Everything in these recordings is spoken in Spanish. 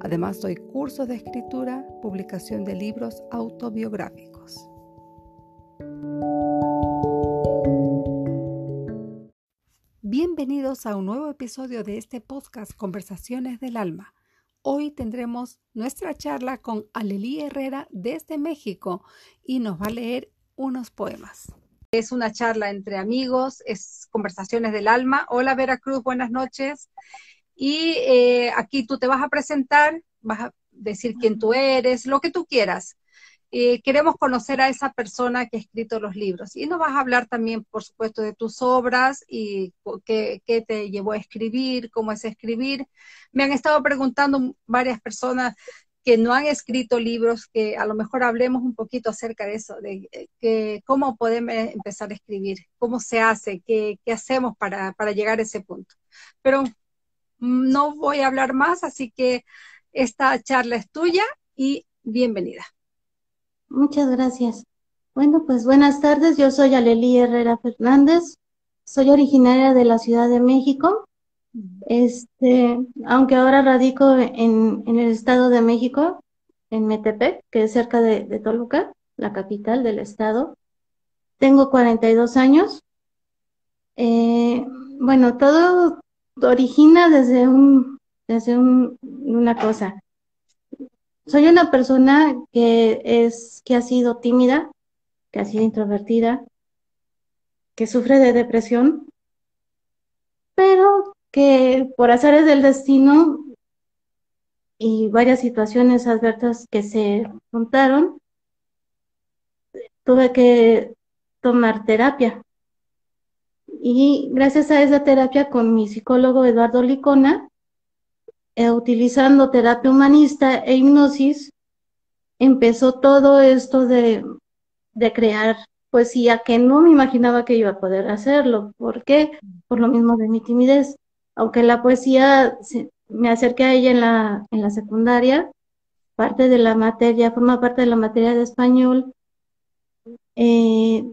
Además, doy cursos de escritura, publicación de libros autobiográficos. Bienvenidos a un nuevo episodio de este podcast Conversaciones del Alma. Hoy tendremos nuestra charla con Alelí Herrera desde México y nos va a leer unos poemas. Es una charla entre amigos, es Conversaciones del Alma. Hola Veracruz, buenas noches. Y eh, aquí tú te vas a presentar, vas a decir quién tú eres, lo que tú quieras. Eh, queremos conocer a esa persona que ha escrito los libros. Y nos vas a hablar también, por supuesto, de tus obras y qué, qué, te llevó a escribir, cómo es escribir. Me han estado preguntando varias personas que no han escrito libros, que a lo mejor hablemos un poquito acerca de eso, de eh, que, cómo podemos empezar a escribir, cómo se hace, qué, qué hacemos para, para llegar a ese punto. Pero no voy a hablar más, así que esta charla es tuya y bienvenida. Muchas gracias. Bueno, pues buenas tardes. Yo soy Alelí Herrera Fernández. Soy originaria de la Ciudad de México. Este, aunque ahora radico en, el Estado de México, en Metepec, que es cerca de, Toluca, la capital del estado. Tengo 42 años. Eh, bueno, todo origina desde un, desde una cosa. Soy una persona que es, que ha sido tímida, que ha sido introvertida, que sufre de depresión, pero que por azares del destino y varias situaciones adversas que se juntaron, tuve que tomar terapia. Y gracias a esa terapia con mi psicólogo Eduardo Licona, eh, utilizando terapia humanista e hipnosis, empezó todo esto de, de crear poesía que no me imaginaba que iba a poder hacerlo. ¿Por qué? Por lo mismo de mi timidez. Aunque la poesía, me acerqué a ella en la, en la secundaria, parte de la materia, forma parte de la materia de español, eh,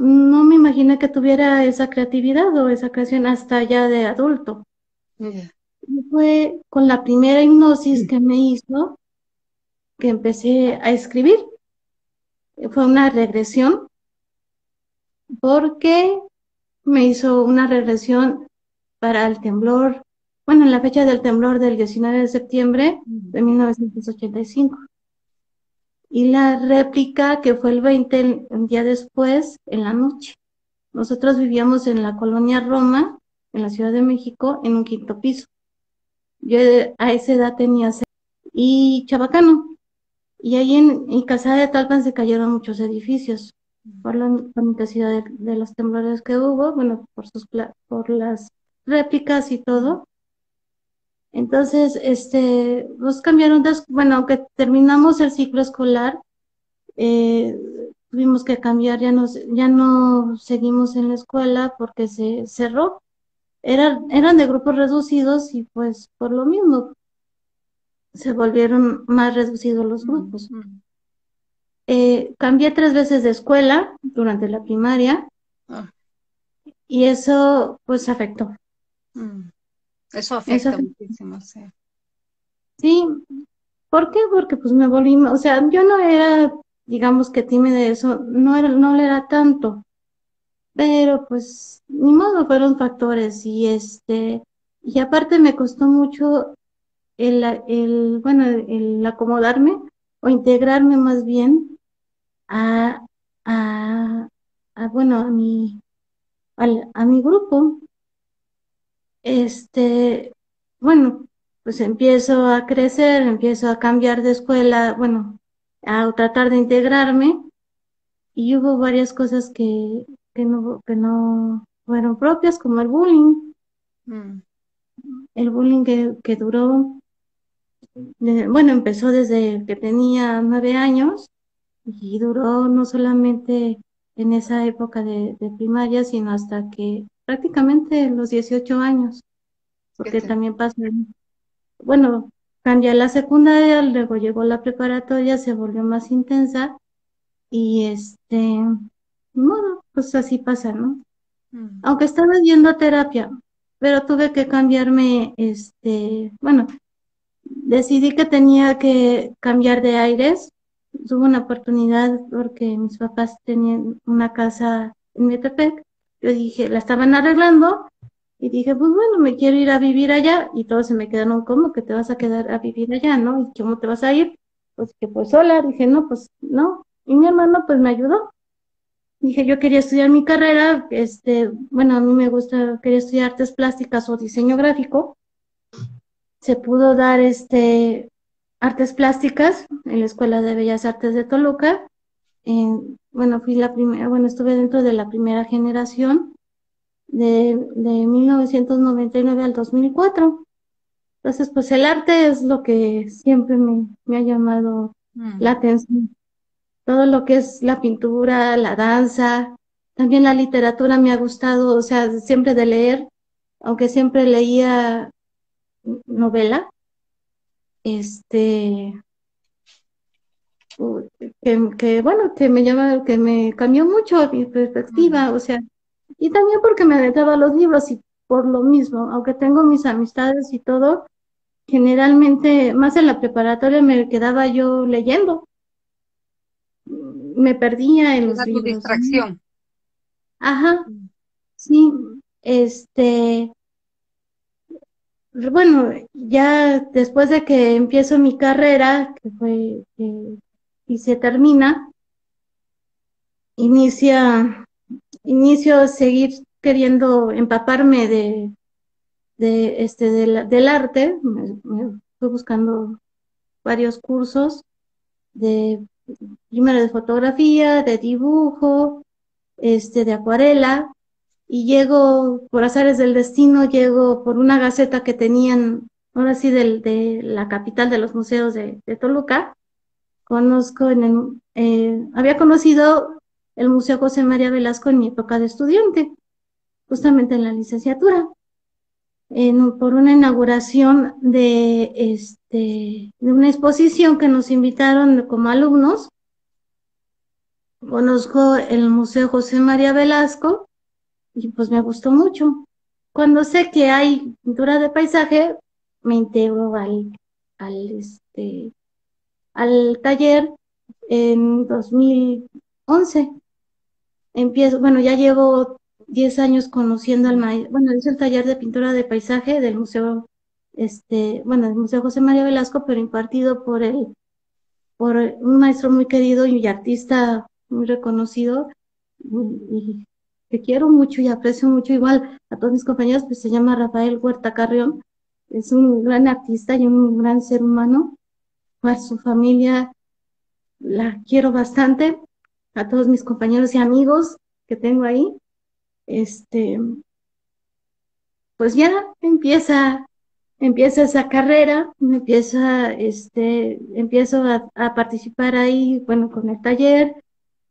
no me imaginé que tuviera esa creatividad o esa creación hasta ya de adulto. Fue con la primera hipnosis que me hizo que empecé a escribir. Fue una regresión porque me hizo una regresión para el temblor, bueno, en la fecha del temblor del 19 de septiembre de 1985 y la réplica que fue el 20, un día después, en la noche. Nosotros vivíamos en la colonia Roma, en la Ciudad de México, en un quinto piso. Yo a esa edad tenía seis, y Chabacano. Y ahí en, en Casa de Talpan se cayeron muchos edificios por la, intensidad de, los temblores que hubo, bueno, por, sus, por las réplicas y todo. Entonces, este, nos cambiaron, bueno, aunque terminamos el ciclo escolar, eh, tuvimos que cambiar, ya no, ya no seguimos en la escuela porque se cerró. Eran, eran de grupos reducidos y pues por lo mismo se volvieron más reducidos los grupos. Eh, cambié tres veces de escuela durante la primaria ah. y eso pues afectó. Mm. Eso afecta muchísimo, sí. Sí, ¿por qué? Porque pues me volví, o sea, yo no era, digamos que tímida eso, no era, no le era tanto, pero pues ni modo, fueron factores y este, y aparte me costó mucho el, el bueno, el acomodarme o integrarme más bien a, a, a bueno, a mi, al, a mi grupo, este, bueno, pues empiezo a crecer, empiezo a cambiar de escuela, bueno, a tratar de integrarme y hubo varias cosas que, que, no, que no fueron propias, como el bullying. Mm. El bullying que, que duró bueno, empezó desde que tenía nueve años y duró no solamente en esa época de, primaria, sino hasta que prácticamente los 18 años, porque también pasó, bueno, cambié la secundaria, luego llegó la preparatoria, se volvió más intensa y este, bueno, pues así pasa, ¿no? Mm. Aunque estaba yendo a terapia, pero tuve que cambiarme, este, bueno, decidí que tenía que cambiar de aires. Tuve una oportunidad porque mis papás tenían una casa en Metepec. Yo dije, la estaban arreglando y dije, pues bueno, me quiero ir a vivir allá. Y todos se me quedaron, ¿cómo que te vas a quedar a vivir allá, no? ¿Y cómo te vas a ir? Pues que pues sola. Dije, no, pues no. Y mi hermano pues me ayudó. Dije, yo quería estudiar mi carrera, este, bueno, a mí me gusta, quería estudiar artes plásticas o diseño gráfico se pudo dar este artes plásticas en la Escuela de Bellas Artes de Toluca. Bueno, fui la primera, bueno, estuve dentro de la primera generación de, de 1999 al 2004. Entonces, pues el arte es lo que siempre me, me ha llamado mm. la atención. Todo lo que es la pintura, la danza, también la literatura me ha gustado, o sea, siempre de leer, aunque siempre leía novela, este, que, bueno, que me llama, que me cambió mucho mi perspectiva, o sea, y también porque me aventaba los libros y por lo mismo, aunque tengo mis amistades y todo, generalmente, más en la preparatoria me quedaba yo leyendo. Me perdía en los libros. distracción. Ajá. Sí, este, bueno, ya después de que empiezo mi carrera, que fue, y se termina, inicia, inicio a seguir queriendo empaparme de, de este, del arte, me, fui buscando varios cursos de, primero de fotografía, de dibujo, este, de acuarela, y llego, por azares del destino, llego por una gaceta que tenían, ahora sí, del, de la capital de los museos de, Toluca. Conozco en el, eh, había conocido el Museo José María Velasco en mi época de estudiante, justamente en la licenciatura, en, por una inauguración de, este, de una exposición que nos invitaron como alumnos. Conozco el Museo José María Velasco y pues me gustó mucho. Cuando sé que hay pintura de paisaje, me integro al, al, este, al taller en 2011. Empiezo, bueno, ya llevo 10 años conociendo al maestro, bueno, es el taller de pintura de paisaje del Museo, este, bueno, del Museo José María Velasco, pero impartido por el, por un maestro muy querido y artista muy reconocido, y que quiero mucho y aprecio mucho igual a todos mis compañeros, pues se llama Rafael Huerta Carrión. Es un gran artista y un gran ser humano. A su familia la quiero bastante. A todos mis compañeros y amigos que tengo ahí. Este, pues ya empieza, empieza esa carrera, empieza, este, empiezo a, participar ahí, bueno, con el taller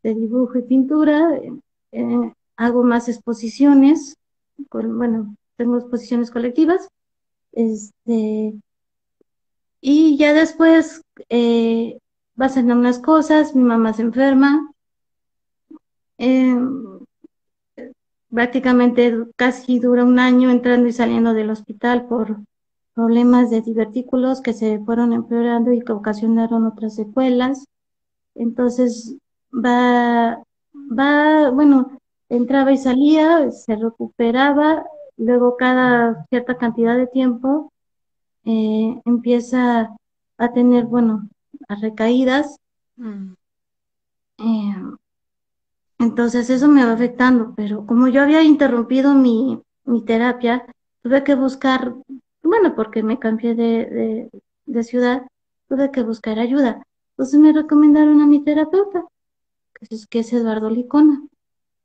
de dibujo y pintura. Eh, hago más exposiciones, bueno, tengo exposiciones colectivas, este, y ya después eh, pasan unas cosas, mi mamá se enferma, em, prácticamente casi dura un año entrando y saliendo del hospital por problemas de divertículos que se fueron empeorando y que ocasionaron otras secuelas. Entonces va, va, bueno, entraba y salía, se recuperaba, luego cada cierta cantidad de tiempo eh, empieza a tener, bueno, a recaídas. Mm. Eh, entonces eso me va afectando, pero como yo había interrumpido mi, mi terapia, tuve que buscar, bueno, porque me cambié de, de, ciudad, tuve que buscar ayuda. Entonces me recomendaron a mi terapeuta, que es, que es Eduardo Licona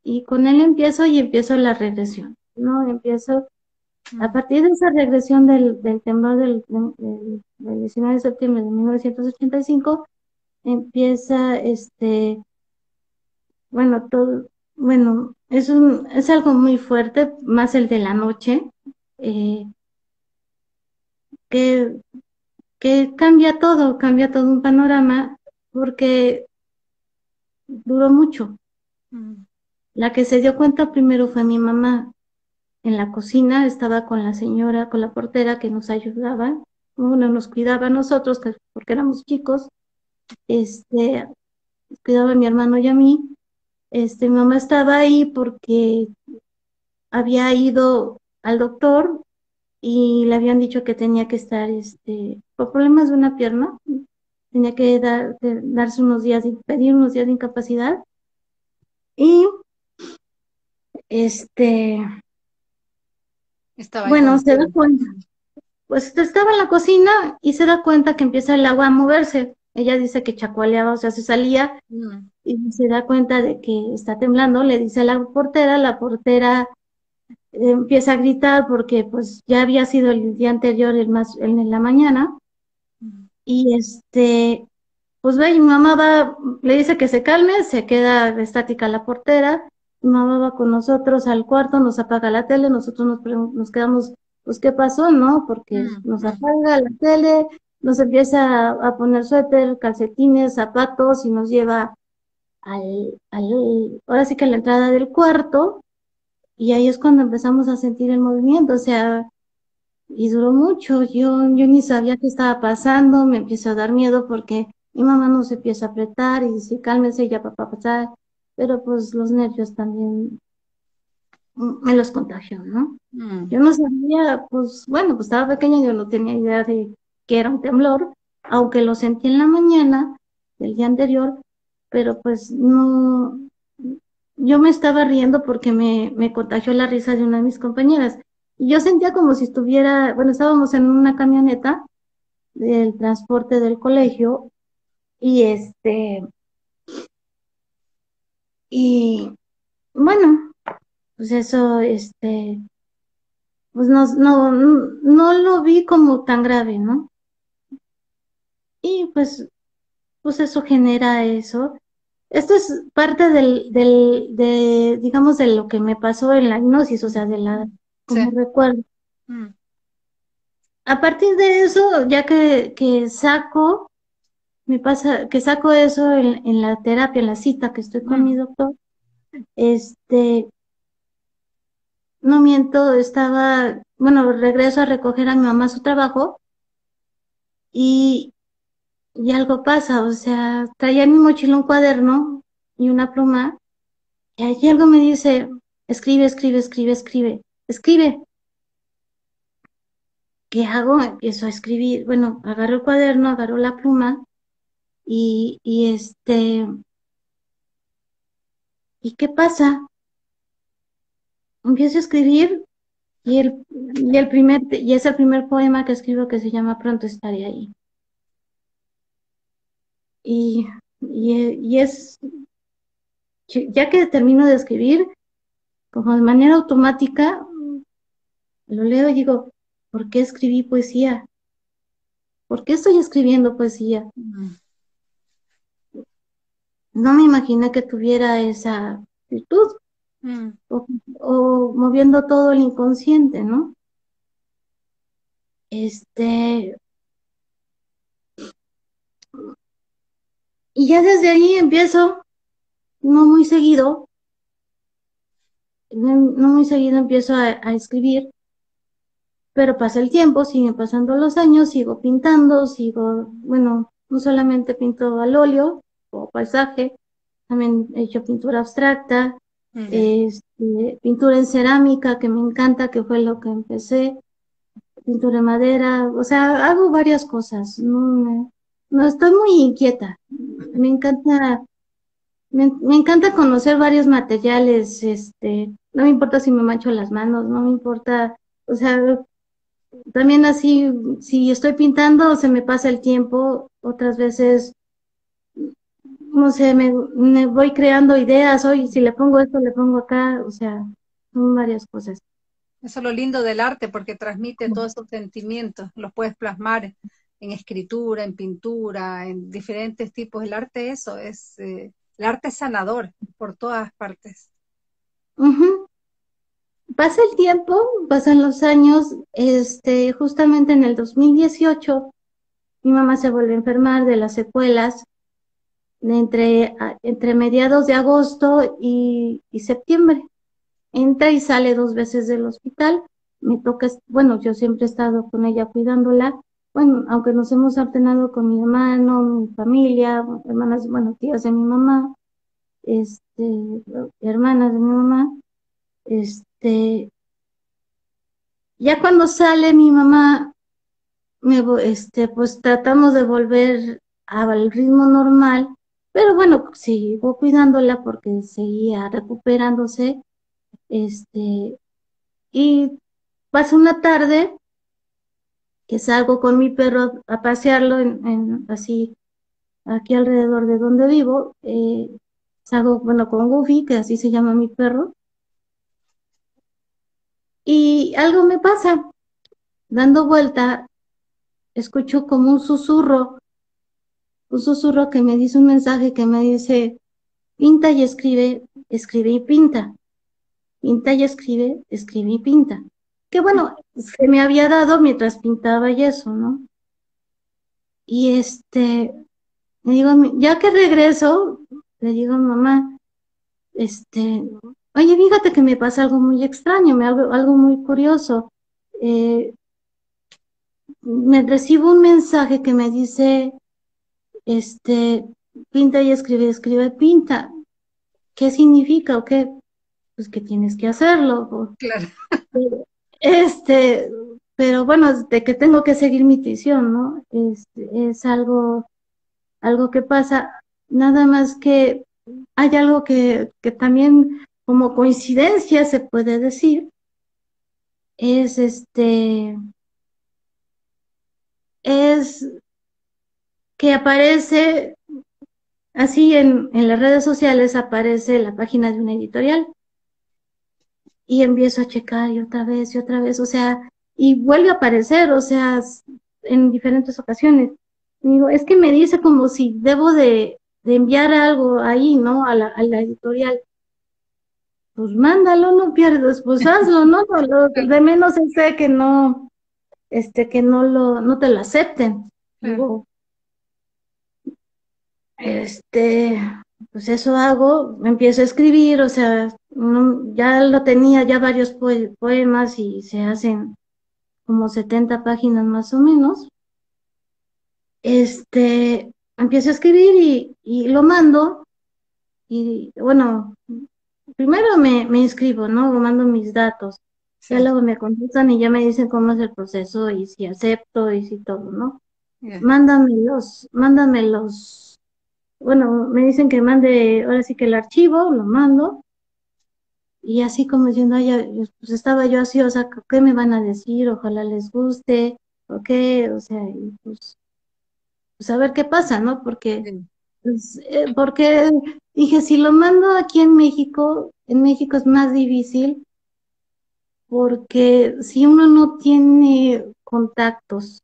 y con él empiezo y empiezo la regresión, ¿no? Empiezo A partir de esa regresión del, temblor del, 19 de septiembre de 1985, empieza este, bueno, todo, bueno, es, un, es algo muy fuerte, más el de la noche, eh, que, que cambia todo, cambia todo un panorama, porque duró mucho. La que se dio cuenta primero fue mi mamá. En la cocina estaba con la señora, con la portera que nos ayudaba, uno nos cuidaba a nosotros, porque éramos chicos, este, cuidaba a mi hermano y a mí. Este, mi mamá estaba ahí porque había ido al doctor y le habían dicho que tenía que estar, este, por problemas de una pierna, tenía que dar, darse unos días, pedir unos días de incapacidad. Y este, estaba bueno, se da cuenta, pues estaba en la cocina y se da cuenta que empieza el agua a moverse. Ella dice que chacualeaba, o sea, se salía mm. y se da cuenta de que está temblando, le dice a la portera, la portera empieza a gritar porque pues ya había sido el día anterior, el más, en la mañana, mm. y este, pues ve, mi mamá va, le dice que se calme, se queda estática la portera, mamá va con nosotros al cuarto, nos apaga la tele, nosotros nos, nos quedamos, pues, ¿qué pasó, no? Porque mm. nos apaga la tele, nos empieza a, poner suéter, calcetines, zapatos y nos lleva al, al, ahora sí que a la entrada del cuarto, y ahí es cuando empezamos a sentir el movimiento, o sea, y duró mucho, yo, yo ni sabía qué estaba pasando, me empezó a dar miedo porque mi mamá nos empieza a apretar y dice, cálmese ya papá pasar, pero pues los nervios también me los contagió, ¿no? Mm. Yo no sabía, pues bueno, pues estaba pequeña, yo no tenía idea de que era un temblor, aunque lo sentí en la mañana del día anterior, pero pues no, yo me estaba riendo porque me, me contagió la risa de una de mis compañeras. Y yo sentía como si estuviera, bueno, estábamos en una camioneta del transporte del colegio y este, y bueno, pues eso, este, pues no, no, no lo vi como tan grave, ¿no? Y pues, pues eso genera eso. Esto es parte del, del, de, digamos, de lo que me pasó en la hipnosis, o sea, de la, como recuerdo. Mm. A partir de eso, ya que, que saco, me pasa, que saco eso en, en la terapia, en la cita que estoy con mm. mi doctor, este, no miento, estaba, bueno, regreso a recoger a mi mamá su trabajo y, y algo pasa, o sea, traía en mi mochila un cuaderno y una pluma, y allí algo me dice, escribe, escribe, escribe, escribe, escribe. ¿Qué hago? Empiezo a escribir, bueno, agarro el cuaderno, agarro la pluma y, y este, ¿y qué pasa? Empiezo a escribir y el, y el primer, y es el primer poema que escribo que se llama Pronto estaré ahí. Y, y, es, ya que termino de escribir, como de manera automática, lo leo y digo, ¿por qué escribí poesía? ¿Por qué estoy escribiendo poesía? No me imaginé que tuviera esa virtud, mm. o, o, moviendo todo el inconsciente, ¿no? Este, Y ya desde ahí empiezo, no muy seguido, no, muy seguido empiezo a, escribir, pero pasa el tiempo, siguen pasando los años, sigo pintando, sigo, bueno, no solamente pinto al óleo o paisaje, también he hecho pintura abstracta, este, pintura en cerámica, que me encanta, que fue lo que empecé, pintura en madera, o sea, hago varias cosas, no, no estoy muy inquieta, me encanta, me, encanta conocer varios materiales, este, no me importa si me mancho las manos, no me importa, o sea, también así, si estoy pintando, se me pasa el tiempo, otras veces, no sé, me, voy creando ideas, hoy si le pongo esto, le pongo acá, o sea, son varias cosas. Eso es lo lindo del arte, porque transmite todos esos sentimientos, los puedes plasmar en escritura, en pintura, en diferentes tipos. El arte, eso, es eh, el arte sanador por todas partes. Pasa el tiempo, pasan los años, este, justamente en el 2018, mi mamá se vuelve a enfermar de las secuelas entre, entre mediados de agosto y, septiembre. Entra y sale dos veces del hospital. Me toca, bueno, yo siempre he estado con ella cuidándola bueno, aunque nos hemos alternado con mi hermano, mi familia, hermanas, bueno, tías de mi mamá, este, hermanas de mi mamá, este, ya cuando sale mi mamá, me, este, pues tratamos de volver al ritmo normal, pero bueno, sigo cuidándola porque seguía recuperándose, este, y pasa una tarde, que salgo con mi perro a pasearlo en, así aquí alrededor de donde vivo. Eh, salgo, bueno, con Goofy, que así se llama mi perro. Y algo me pasa. Dando vuelta, escucho como un susurro, un susurro que me dice un mensaje que me dice, pinta y escribe, escribe y pinta. Pinta y escribe, escribe y pinta que bueno, se me había dado mientras pintaba y eso, ¿no? Y este, me digo, ya que regreso, le digo a mamá, este, oye, fíjate que me pasa algo muy extraño, me algo, algo muy curioso. Eh, me recibo un mensaje que me dice, este, pinta y escribe, escribe, pinta. ¿Qué significa o qué? Pues que tienes que hacerlo. Claro. Este, pero bueno, de que tengo que seguir mi intuición, ¿no? Es, es algo, algo que pasa, nada más que hay algo que, que también como coincidencia se puede decir, es este, es que aparece así en, en las redes sociales, aparece la página de una editorial y empiezo a checar y otra vez y otra vez, o sea, y vuelve a aparecer, o sea, en diferentes ocasiones. digo, es que me dice como si debo de, enviar algo ahí, ¿no? A la, a la, editorial. Pues mándalo, no pierdes, pues hazlo, ¿no? Lo, de menos es que no, este, que no lo, no te lo acepten. Digo, este, pues eso hago, empiezo a escribir, o sea, ya lo tenía, ya varios poemas y se hacen como 70 páginas más o menos. Este, empiezo a escribir y, lo mando y bueno, primero me, me inscribo, ¿no? Mando mis datos. Ya luego me contestan y ya me dicen cómo es el proceso y si acepto y si todo, ¿no? Mándamelos, Mándamelos bueno, me dicen que mande ahora sí que el archivo, lo mando. Y así como diciendo, ay, pues estaba yo así, o sea, ¿qué me van a decir? Ojalá les guste, o qué, o sea, pues, pues a ver qué pasa, ¿no? Porque, pues, eh, porque dije, si lo mando aquí en México, en México es más difícil, porque si uno no tiene contactos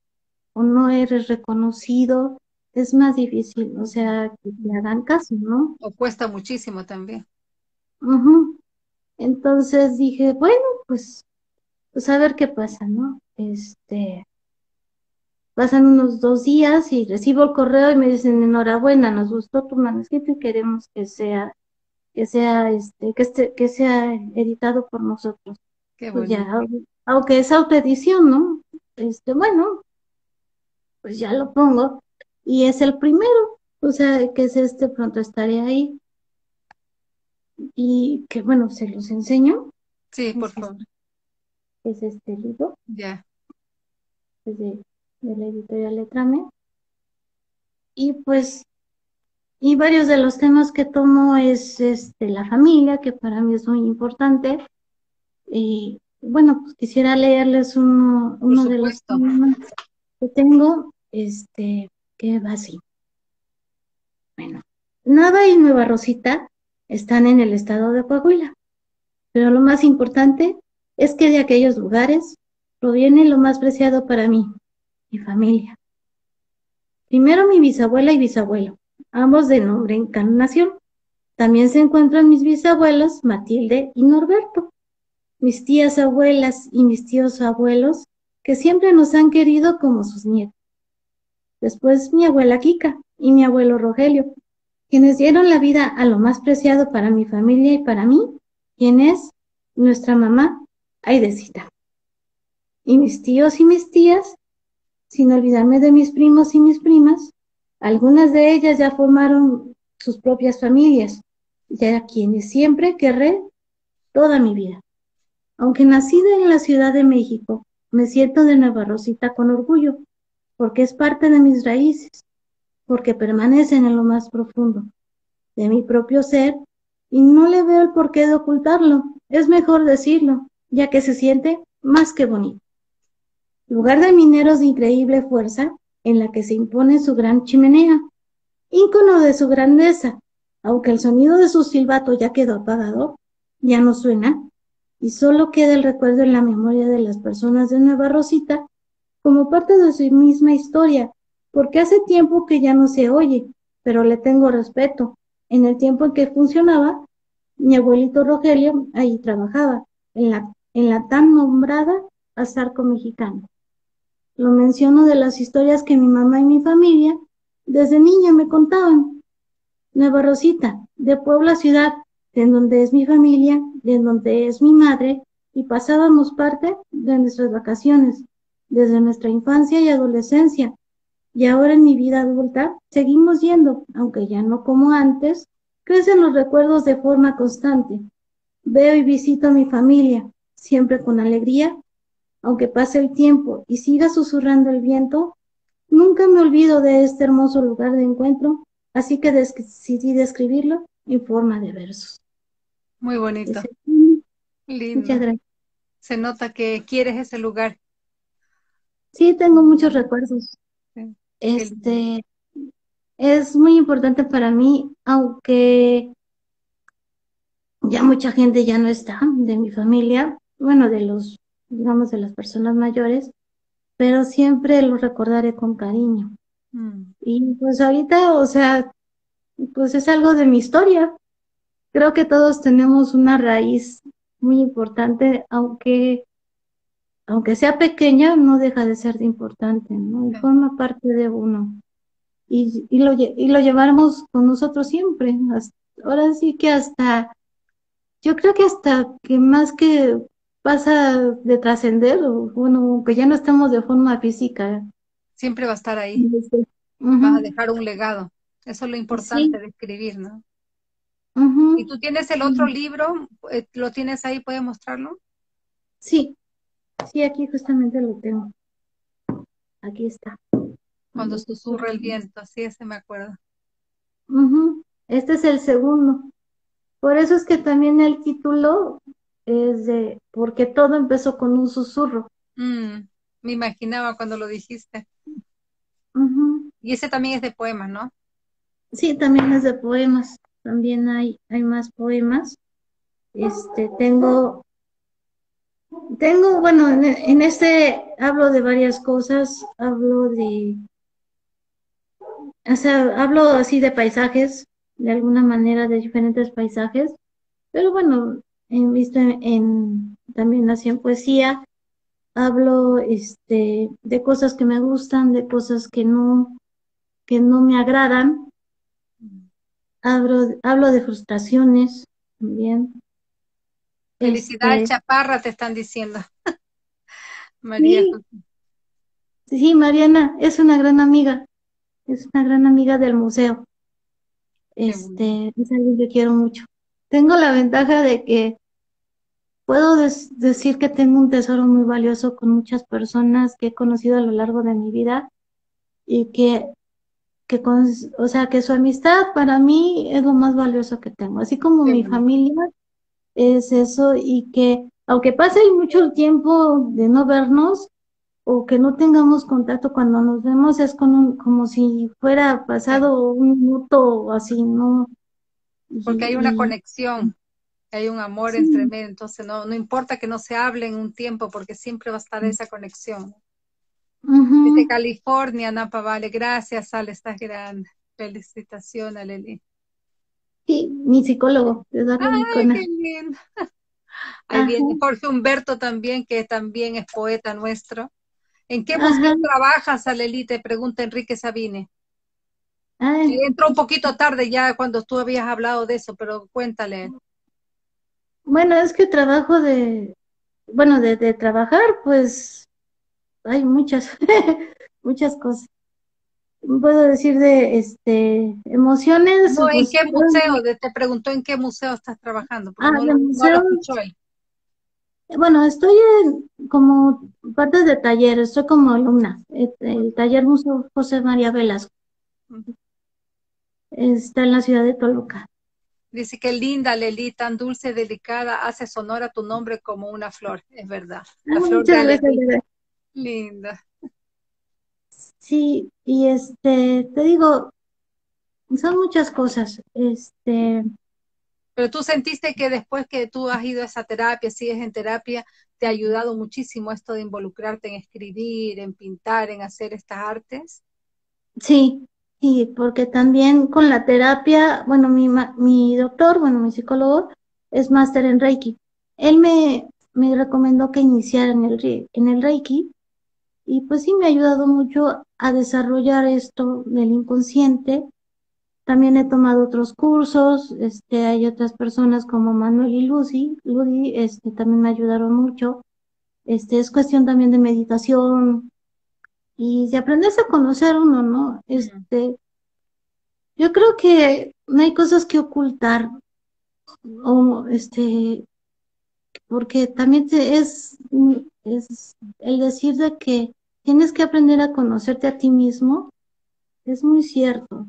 o no eres reconocido, es más difícil, o sea, que le hagan caso, ¿no? O cuesta muchísimo también. Entonces dije, bueno, pues, pues a ver qué pasa, ¿no? Este, pasan unos dos días y recibo el correo y me dicen, enhorabuena, nos gustó tu manuscrito y queremos que sea, que sea, este, que este, que sea editado por nosotros. Qué pues ya, aunque es autoedición, ¿no? Este, bueno, pues ya lo pongo y es el primero, o sea, que es este, pronto estaré ahí. Y que bueno, se los enseño. Sí, por favor. Es este libro. Ya. Es de, la editorial Letrame. Y pues, y varios de los temas que tomo es este, la familia, que para mí es muy importante. Y bueno, pues quisiera leerles uno, uno de los temas que tengo. Este, que va. Bueno, Nava y Nueva Rosita están en el estado de Coahuila, pero lo más importante es que de aquellos lugares proviene lo más preciado para mí, mi familia. Primero mi bisabuela y bisabuelo, ambos de nombre Encarnación. También se encuentran mis bisabuelos Matilde y Norberto, mis tías abuelas y mis tíos abuelos, que siempre nos han querido como sus nietos. Después mi abuela Kika y mi abuelo Rogelio, quienes dieron la vida a lo más preciado para mi familia y para mí, quien es nuestra mamá Aidecita. Y mis tíos y mis tías, sin olvidarme de mis primos y mis primas, algunas de ellas ya formaron sus propias familias, ya quienes siempre querré toda mi vida. Aunque nacida en la Ciudad de México, me siento de Nueva Rosita con orgullo, porque es parte de mis raíces, porque permanecen en lo más profundo de mi propio ser y no le veo el porqué de ocultarlo. Es mejor decirlo, ya que se siente más que bonito. Lugar de mineros de increíble fuerza, en la que se impone su gran chimenea, ícono de su grandeza, aunque el sonido de su silbato ya quedó apagado, ya no suena, y solo queda el recuerdo en la memoria de las personas de Nueva Rosita como parte de su misma historia, porque hace tiempo que ya no se oye, pero le tengo respeto. En el tiempo en que funcionaba, mi abuelito Rogelio ahí trabajaba, en la, en la tan nombrada Azarco Mexicano. Lo menciono de las historias que mi mamá y mi familia desde niña me contaban. Nueva Rosita, de Puebla Ciudad, en donde es mi familia, de donde es mi madre, y pasábamos parte de nuestras vacaciones, desde nuestra infancia y adolescencia. Y ahora en mi vida adulta seguimos yendo, aunque ya no como antes, crecen los recuerdos de forma constante. Veo y visito a mi familia, siempre con alegría, aunque pase el tiempo y siga susurrando el viento, nunca me olvido de este hermoso lugar de encuentro, así que decidí describirlo en forma de versos. Muy bonito. Lindo. Muchas gracias. Se nota que quieres ese lugar. Sí, tengo muchos recuerdos. Este es muy importante para mí, aunque ya mucha gente ya no está de mi familia, bueno, de los, digamos, de las personas mayores, pero siempre lo recordaré con cariño. Mm. Y pues ahorita, o sea, pues es algo de mi historia. Creo que todos tenemos una raíz muy importante, aunque, aunque sea pequeña, no deja de ser importante, ¿no? Y forma parte de uno. Y, y, lo, y lo llevamos con nosotros siempre. ahora sí que hasta, yo creo que hasta que más que pasa de trascender, bueno, que ya no estamos de forma física. Siempre va a estar ahí. Va a dejar un legado. Eso es lo importante de escribir, ¿no? ¿Y tú tienes el otro libro? Eh, ¿Lo tienes ahí? ¿Puedes mostrarlo? Sí, sí, aquí justamente lo tengo. Aquí está. Cuando susurra el viento, sí, ese me acuerdo. Este es el segundo. Por eso es que también el título es de, porque todo empezó con un susurro. Mm, me imaginaba cuando lo dijiste. Y ese también es de poemas, ¿no? Sí, también es de poemas también hay, hay más poemas. Este, tengo, tengo, bueno, en, este hablo de varias cosas, hablo de, o sea, hablo así de paisajes, de alguna manera de diferentes paisajes, pero bueno, he visto en, también así en poesía, hablo este, de cosas que me gustan, de cosas que no, que no me agradan, Hablo, hablo de frustraciones también. Felicidad, este, chaparra, te están diciendo. María. Sí, Mariana es una gran amiga. Es una gran amiga del museo. Este, es alguien que quiero mucho. Tengo la ventaja de que puedo decir que tengo un tesoro muy valioso con muchas personas que he conocido a lo largo de mi vida y que que con, o sea, que su amistad para mí es lo más valioso que tengo, así como mi familia es eso y que aunque pase mucho tiempo de no vernos o que no tengamos contacto cuando nos vemos es con como si fuera pasado un minuto o así, ¿no? Porque hay una conexión. hay un amor entre medio, entonces no, no importa que no se hable en un tiempo porque siempre va a estar esa conexión. Desde California, Napa Vale, gracias, Ale, estás grande. Felicitaciones, Leli. Sí, mi psicólogo. Ay, qué lindo. Ahí viene Jorge Humberto también, que también es poeta nuestro. ¿En qué museo trabajas, Aleli? Te pregunta Enrique Sabine. Entró un poquito tarde ya cuando tú habías hablado de eso, pero cuéntale. Bueno, es que trabajo de, bueno, de, de trabajar, pues hay muchas, muchas cosas. Puedo decir de este emociones. No, ¿en qué museo? Te preguntó en qué museo estás trabajando. Ah, no, museo, Bueno, estoy en, como parte de taller, estoy como alumna, el, el taller Museo José María Velasco. Está en la ciudad de Toluca. Dice que linda, Leli, tan dulce, delicada, hace sonora tu nombre como una flor, es verdad. La ah, flor de Linda. Sí, y este, te digo, son muchas cosas. Este. Pero tú sentiste que después que tú has ido a esa terapia, sigues en terapia, te ha ayudado muchísimo esto de involucrarte en escribir, en pintar, en hacer estas artes. Sí, Sí, porque también con la terapia, bueno, mi, mi doctor, bueno, mi psicólogo es máster en Reiki. Él me, me recomendó que iniciara en el, en el Reiki y pues sí me ha ayudado mucho a desarrollar esto del inconsciente. También he tomado otros cursos, este, hay otras personas como Manuel y Lucy, Lucy, este, también me ayudaron mucho. Este, es cuestión también de meditación, y de aprenderse a conocer uno, ¿no? Este, yo creo que no hay cosas que ocultar, o este, porque también es, es el decir de que tienes que aprender a conocerte a ti mismo, es muy cierto,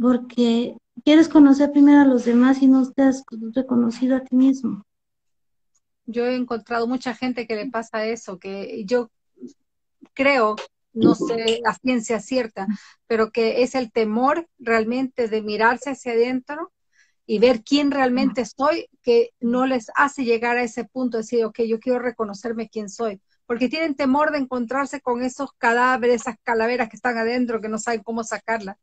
porque quieres conocer primero a los demás y no te has reconocido a ti mismo. Yo he encontrado mucha gente que le pasa eso, que yo creo, no sé la ciencia cierta, pero que es el temor realmente de mirarse hacia adentro y ver quién realmente soy, que no les hace llegar a ese punto de decir, ok, yo quiero reconocerme quién soy, porque tienen temor de encontrarse con esos cadáveres, esas calaveras que están adentro, que no saben cómo sacarlas.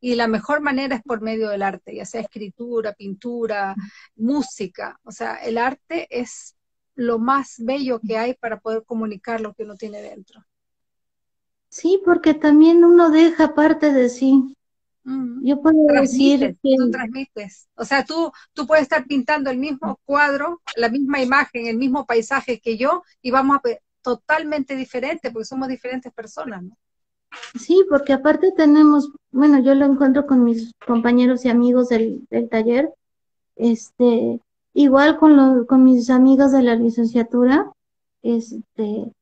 Y la mejor manera es por medio del arte, ya sea escritura, pintura, música. O sea, el arte es lo más bello que hay para poder comunicar lo que uno tiene dentro. Sí, porque también uno deja parte de sí. Mm. Yo puedo decir que... Tú transmites. O sea, tú, tú puedes estar pintando el mismo cuadro, la misma imagen, el mismo paisaje que yo, y vamos a totalmente diferente, porque somos diferentes personas, ¿no? Sí, porque aparte tenemos, bueno, yo lo encuentro con mis compañeros y amigos del, del taller, este, igual con, los, con mis amigos de la licenciatura, este,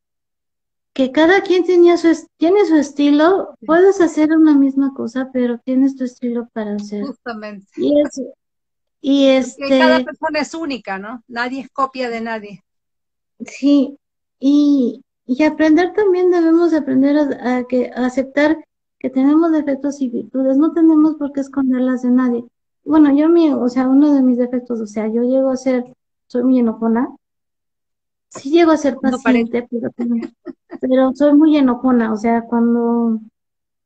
que cada quien tenía su, tiene su estilo, puedes hacer una misma cosa, pero tienes tu estilo para hacer. Justamente. Y, es, y este... cada persona es única, ¿no? Nadie es copia de nadie. Sí, y, y aprender también debemos aprender a, que, a aceptar que tenemos defectos y virtudes, no tenemos por qué esconderlas de nadie. Bueno, yo mi, o sea, uno de mis defectos, o sea, yo llego a ser, soy muy enojona, sí llego a ser paciente, pero, pero soy muy enojona, o sea, cuando,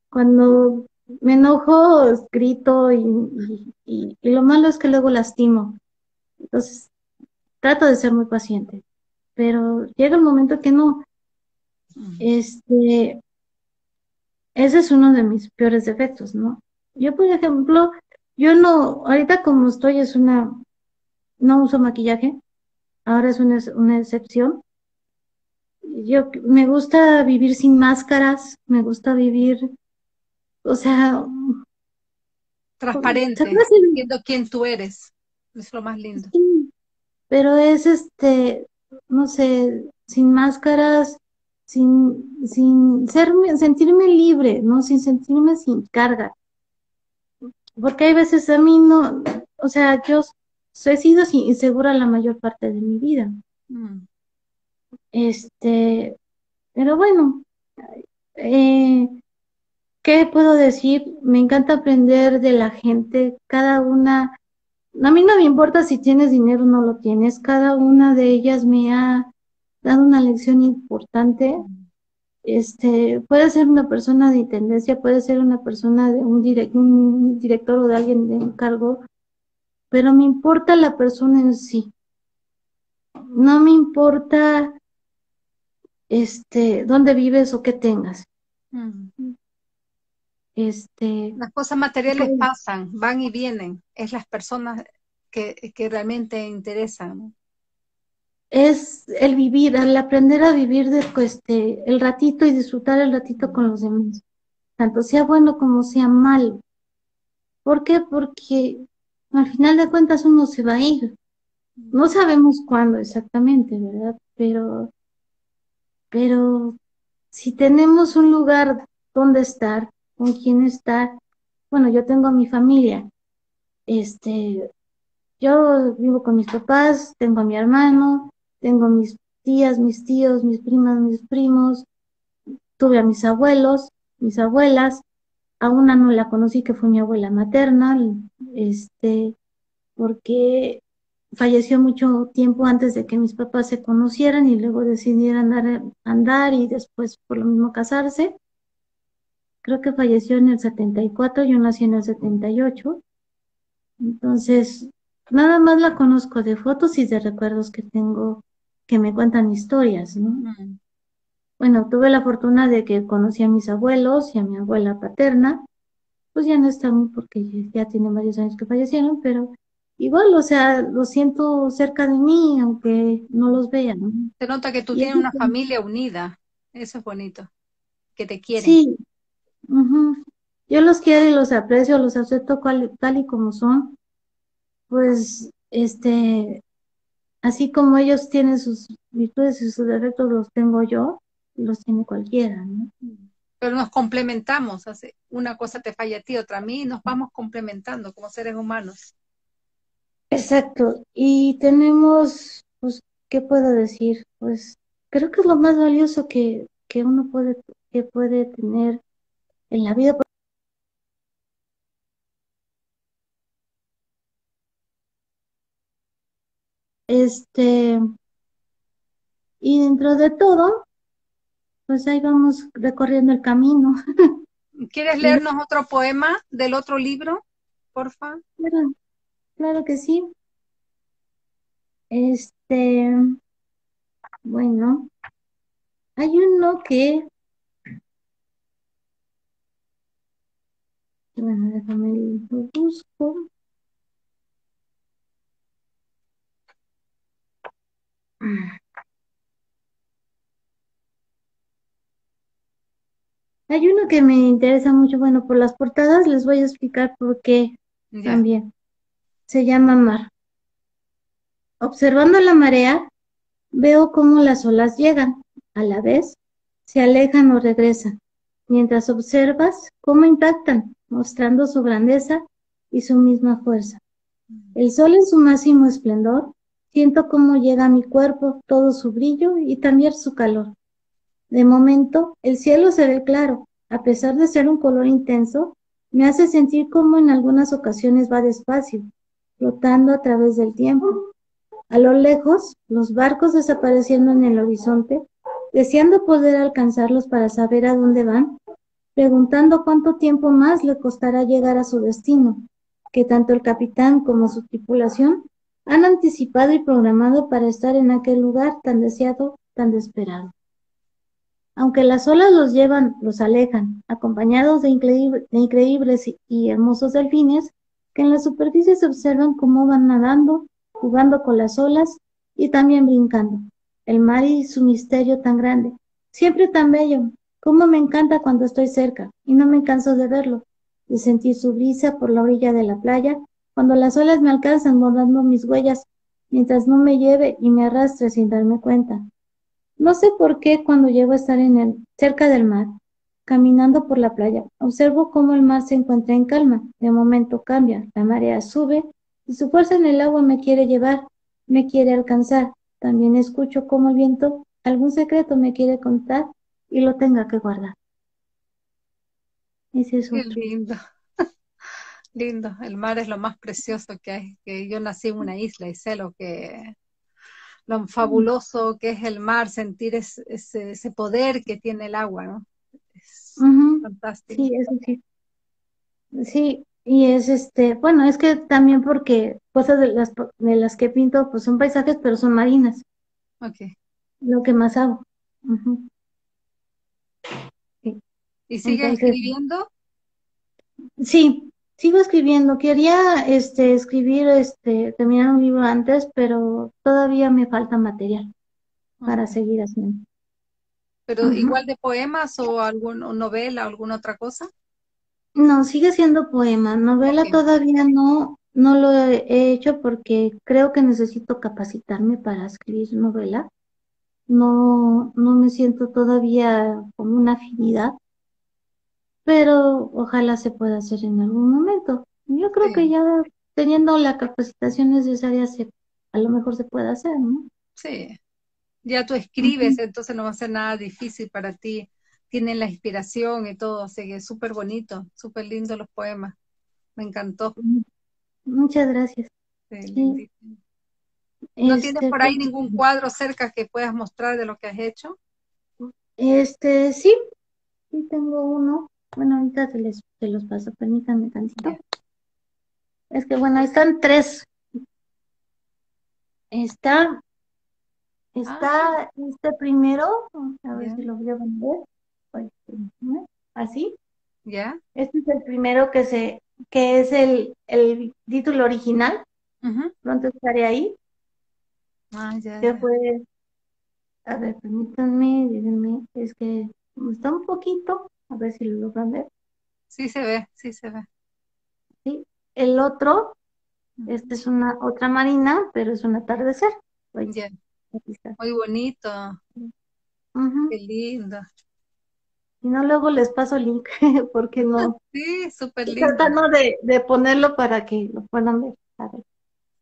cuando me enojo, grito y, y, lo malo es que luego lastimo. Entonces, trato de ser muy paciente, pero llega el momento que no. Este, ese es uno de mis peores defectos, ¿no? Yo, por ejemplo, yo no, ahorita como estoy es una, no uso maquillaje, ahora es una, una excepción. Yo me gusta vivir sin máscaras, me gusta vivir, o sea, transparente, viendo quién tú eres. Es lo más lindo. pero es este, no sé, sin máscaras, sin, sin sentirme libre, ¿no? Sin sentirme sin carga. Porque hay veces a mí no, o sea, yo he sido insegura la mayor parte de mi vida. Mm. Este, pero bueno, eh, ¿qué puedo decir? Me encanta aprender de la gente, cada una a mí no me importa si tienes dinero o no lo tienes, cada una de ellas me ha dado una lección importante. Este, puede ser una persona de intendencia, puede ser una persona de un, director o de alguien de un cargo, pero me importa la persona en sí. No me importa este dónde vives o qué tengas. Este, las cosas materiales pasan, van y vienen, es las personas que, que realmente interesan. Es el vivir, el aprender a vivir de, pues, el ratito y disfrutar el ratito con los demás, tanto sea bueno como sea malo. ¿Por qué? Porque al final de cuentas uno se va a ir. No sabemos cuándo exactamente, ¿verdad? Pero, pero si tenemos un lugar donde estar, con quién estar. Bueno, yo tengo a mi familia. Este, yo vivo con mis papás, tengo a mi hermano, tengo mis tías, mis tíos, mis primas, mis primos, tuve a mis abuelos, mis abuelas, a una no la conocí que fue mi abuela materna, este, porque falleció mucho tiempo antes de que mis papás se conocieran y luego decidieran andar, andar y después por lo mismo casarse creo que falleció en el 74, yo nací en el 78. Entonces, nada más la conozco de fotos y de recuerdos que tengo que me cuentan historias, ¿no? Mm. Bueno, tuve la fortuna de que conocí a mis abuelos y a mi abuela paterna, pues ya no están porque ya tiene varios años que fallecieron, pero igual, o sea, lo siento cerca de mí, aunque no los vea, ¿no? Se nota que tú tienes una familia unida, eso es bonito, que te quieren. Sí, yo los quiero y los aprecio, los acepto tal y como son. Pues, este, así como ellos tienen sus virtudes y sus defectos, los tengo yo, y los tiene cualquiera, ¿no? Pero nos complementamos, hace una cosa te falla a ti, otra a mí, y nos vamos complementando como seres humanos. Exacto, y tenemos, pues, ¿qué puedo decir? Pues creo que es lo más valioso que, que uno puede, que puede tener en la vida. Este, y dentro de todo, pues ahí vamos recorriendo el camino. ¿Quieres leernos otro poema del otro libro, porfa? Claro, claro que sí. Este, bueno, hay uno que Bueno, déjame lo busco. Hay uno que me interesa mucho, bueno, por las portadas les voy a explicar por qué también. Se llama Mar. Observando la marea, veo cómo las olas llegan, a la vez se alejan o regresan, mientras observas cómo impactan, mostrando su grandeza y su misma fuerza. El sol en su máximo esplendor, siento cómo llega a mi cuerpo todo su brillo y también su calor. De momento, el cielo se ve claro, a pesar de ser un color intenso, me hace sentir como en algunas ocasiones va despacio, flotando a través del tiempo. A lo lejos, los barcos desapareciendo en el horizonte, deseando poder alcanzarlos para saber a dónde van, preguntando cuánto tiempo más le costará llegar a su destino, que tanto el capitán como su tripulación han anticipado y programado para estar en aquel lugar tan deseado, tan desesperado. Aunque las olas los llevan, los alejan, acompañados de, increíbles y hermosos delfines, que en la superficie se observan cómo van nadando, jugando con las olas y también brincando. El mar y su misterio tan grande, siempre tan bello, Cómo me encanta cuando estoy cerca y no me canso de verlo, de sentir su brisa por la orilla de la playa, cuando las olas me alcanzan bordando mis huellas, mientras no me lleve y me arrastre sin darme cuenta. No sé por qué cuando llego a estar en el, cerca del mar, caminando por la playa, observo cómo el mar se encuentra en calma. De momento cambia, la marea sube y su fuerza en el agua me quiere llevar, me quiere alcanzar. También escucho cómo el viento algún secreto me quiere contar y lo tenga que guardar. Ese es Qué lindo. Lindo, el mar es lo más precioso que hay, que yo nací en una isla y sé lo que lo mm. fabuloso que es el mar, sentir ese, ese poder que tiene el agua, ¿no? Es fantástico. Sí, eso sí. Sí, y es este, bueno, es que también porque cosas de las, de las que pinto, pues son paisajes, pero son marinas. Ok. Lo que más hago. ¿Y sigue escribiendo? Sí, sigo escribiendo. Quería este escribir, este, terminar un libro antes, pero todavía me falta material para seguir haciendo. ¿Pero igual de poemas o alguna novela o alguna otra cosa? No, sigue siendo poema. Novela todavía no, no lo he hecho porque creo que necesito capacitarme para escribir novela. No, no me siento todavía con una afinidad, pero ojalá se pueda hacer en algún momento. Yo creo que ya teniendo la capacitación necesaria se, a lo mejor se puede hacer, ¿no? Sí. Ya tú escribes, entonces no va a ser nada difícil para ti tienen la inspiración y todo, así que es súper bonito, súper lindo los poemas. Me encantó. Muchas gracias. ¿No tienes este, por ahí ningún cuadro cerca que puedas mostrar de lo que has hecho? Este, sí, sí tengo uno. Bueno, ahorita se, les, se los paso, permítanme tantito. Es que bueno, están tres. Está, está ah. este primero, a ver si lo voy a vender así. ¿Ya? Este es el primero que se, que es el, el título original. Pronto estaré ahí. Ah, ya. Que fue, a ver, permítanme, díganme, es que está un poquito, a ver si lo logran ver. Sí se ve, sí se ve. Sí, el otro, este es una otra marina, pero es un atardecer. Muy bonito. Qué lindo. Si no, luego les paso el link, porque no. Sí, súper lindo. Tratando de, de ponerlo para que lo puedan ver.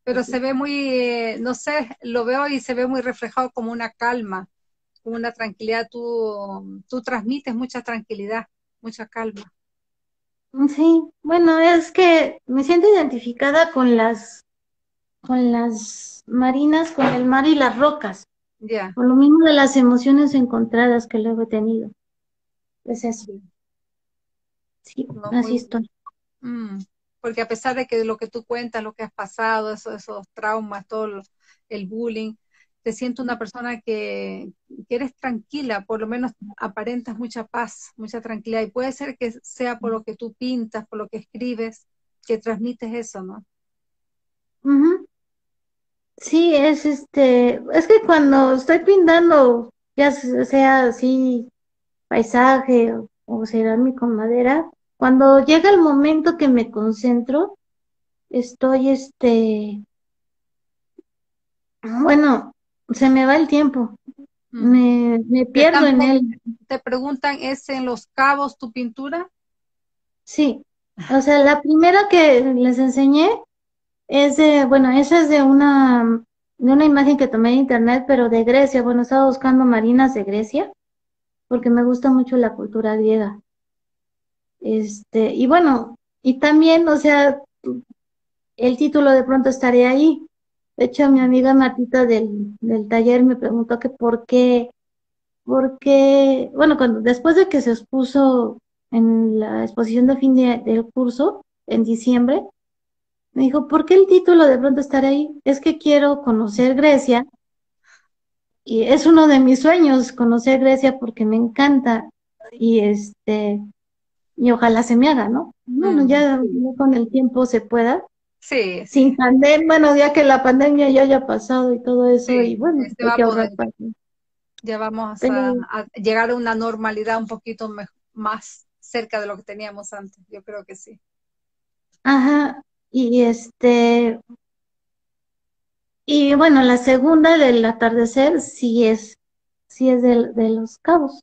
Pero se ve muy, eh, no sé, lo veo y se ve muy reflejado como una calma, como una tranquilidad. Tú, tú transmites mucha tranquilidad, mucha calma. Sí, bueno, es que me siento identificada con las, con las marinas, con el mar y las rocas. Ya. Por lo mismo de las emociones encontradas que luego he tenido. Es así. Sí, así estoy. Mm, porque a pesar de que lo que tú cuentas, lo que has pasado, esos, esos traumas, todo el bullying, te siento una persona que, que, eres tranquila, por lo menos aparentas mucha paz, mucha tranquilidad. Y puede ser que sea por lo que tú pintas, por lo que escribes, que transmites eso, ¿no? Sí, es este, es que cuando estoy pintando, ya sea así paisaje o, cerámica con madera, cuando llega el momento que me concentro, estoy este, bueno, se me va el tiempo, me, me pierdo en él. Te preguntan, ¿es en los cabos tu pintura? Sí, o sea, la primera que les enseñé es de, bueno, esa es de una, de una imagen que tomé de internet, pero de Grecia, bueno, estaba buscando marinas de Grecia porque me gusta mucho la cultura griega. Este, y bueno, y también, o sea, el título de pronto estaría ahí. De hecho, mi amiga Matita del, del taller me preguntó que por qué, porque, bueno, cuando, después de que se expuso en la exposición de fin del curso, en diciembre, me dijo, ¿por qué el título de pronto estará ahí? Es que quiero conocer Grecia y es uno de mis sueños conocer Grecia porque me encanta y este y ojalá se me haga, ¿no? Bueno, ya, mm. con el tiempo se pueda. Sí. Sin pandemia, bueno, ya que la pandemia ya haya pasado y todo eso, y bueno, este hay que ahorrar Ya vamos a, llegar a una normalidad un poquito más cerca de lo que teníamos antes, yo creo que sí. Ajá, y este, y bueno, la segunda del atardecer sí es, sí es de, de los cabos.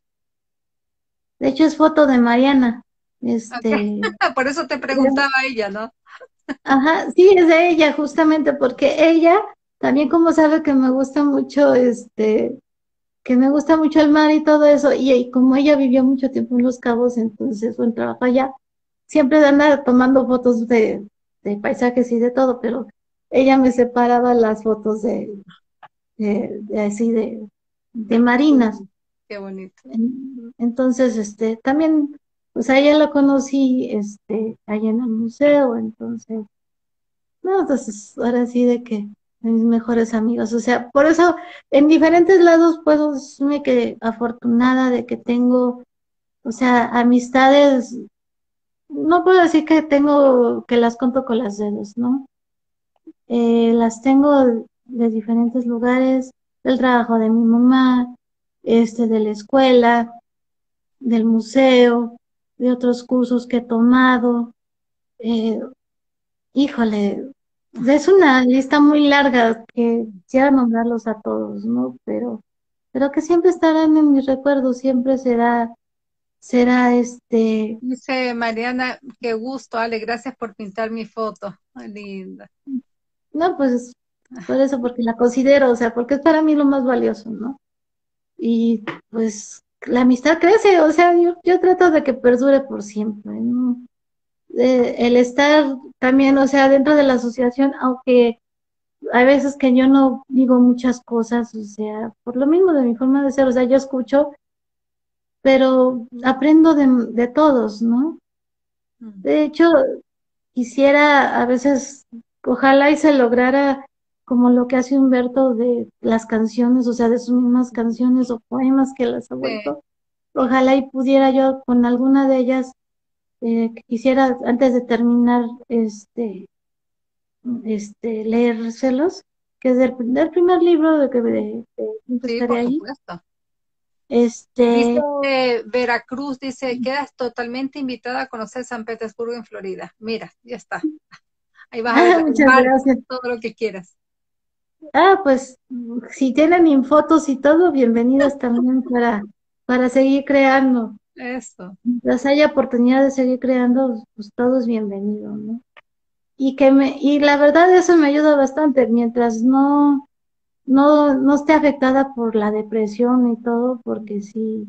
De hecho, es foto de Mariana. Este, Por eso te preguntaba ella, ¿no? Ajá, sí, es de ella, justamente, porque ella también como sabe que me gusta mucho, este, que me gusta mucho el mar y todo eso, y, como ella vivió mucho tiempo en Los Cabos, entonces, buen trabajo allá, siempre anda tomando fotos de, de paisajes y de todo, pero ella me separaba las fotos de, de, así de, de marinas. Qué bonito. Entonces, este, también, pues a ella la conocí, este, allá en el museo, entonces, no, entonces, ahora sí de que mis mejores amigos, o sea, por eso en diferentes lados puedo decirme que afortunada de que tengo, o sea, amistades, no puedo decir que tengo, que las conto con las dedos, ¿no? Eh, las tengo de diferentes lugares, del trabajo de mi mamá, este, de la escuela, del museo, de otros cursos que he tomado. Eh, híjole, es una lista muy larga que quisiera nombrarlos a todos, ¿no? Pero, pero que siempre estarán en mis recuerdos, siempre será, será este. Dice Mariana, qué gusto, Ale, gracias por pintar mi foto. linda. No, pues por eso, porque la considero, o sea, porque es para mí lo más valioso, ¿no? Y pues la amistad crece, o sea, yo, yo trato de que perdure por siempre, ¿no? el estar también, o sea, dentro de la asociación, aunque hay veces que yo no digo muchas cosas, o sea, por lo mismo de mi forma de ser, o sea, yo escucho, pero aprendo de, de todos, ¿no? Mm. De hecho, quisiera a veces, ojalá y se lograra como lo que hace Humberto de las canciones, o sea, de sus mismas canciones o poemas que las ha vuelto. Ojalá y pudiera yo con alguna de ellas, eh, quisiera antes de terminar, este, este, leérselos, que es del, primer libro de que de, sí, por ahí. Supuesto. Este... Dice Veracruz, dice, quedas totalmente invitada a conocer San Petersburgo en Florida. Mira, ya está. Ahí vas a ver todo lo que quieras. Ah, pues si tienen fotos y todo, bienvenidas también para, para seguir creando. Eso. Mientras haya oportunidad de seguir creando, pues todo es bienvenido, ¿no? Y que me, y la verdad eso me ayuda bastante, mientras no, no, no esté afectada por la depresión y todo, porque sí.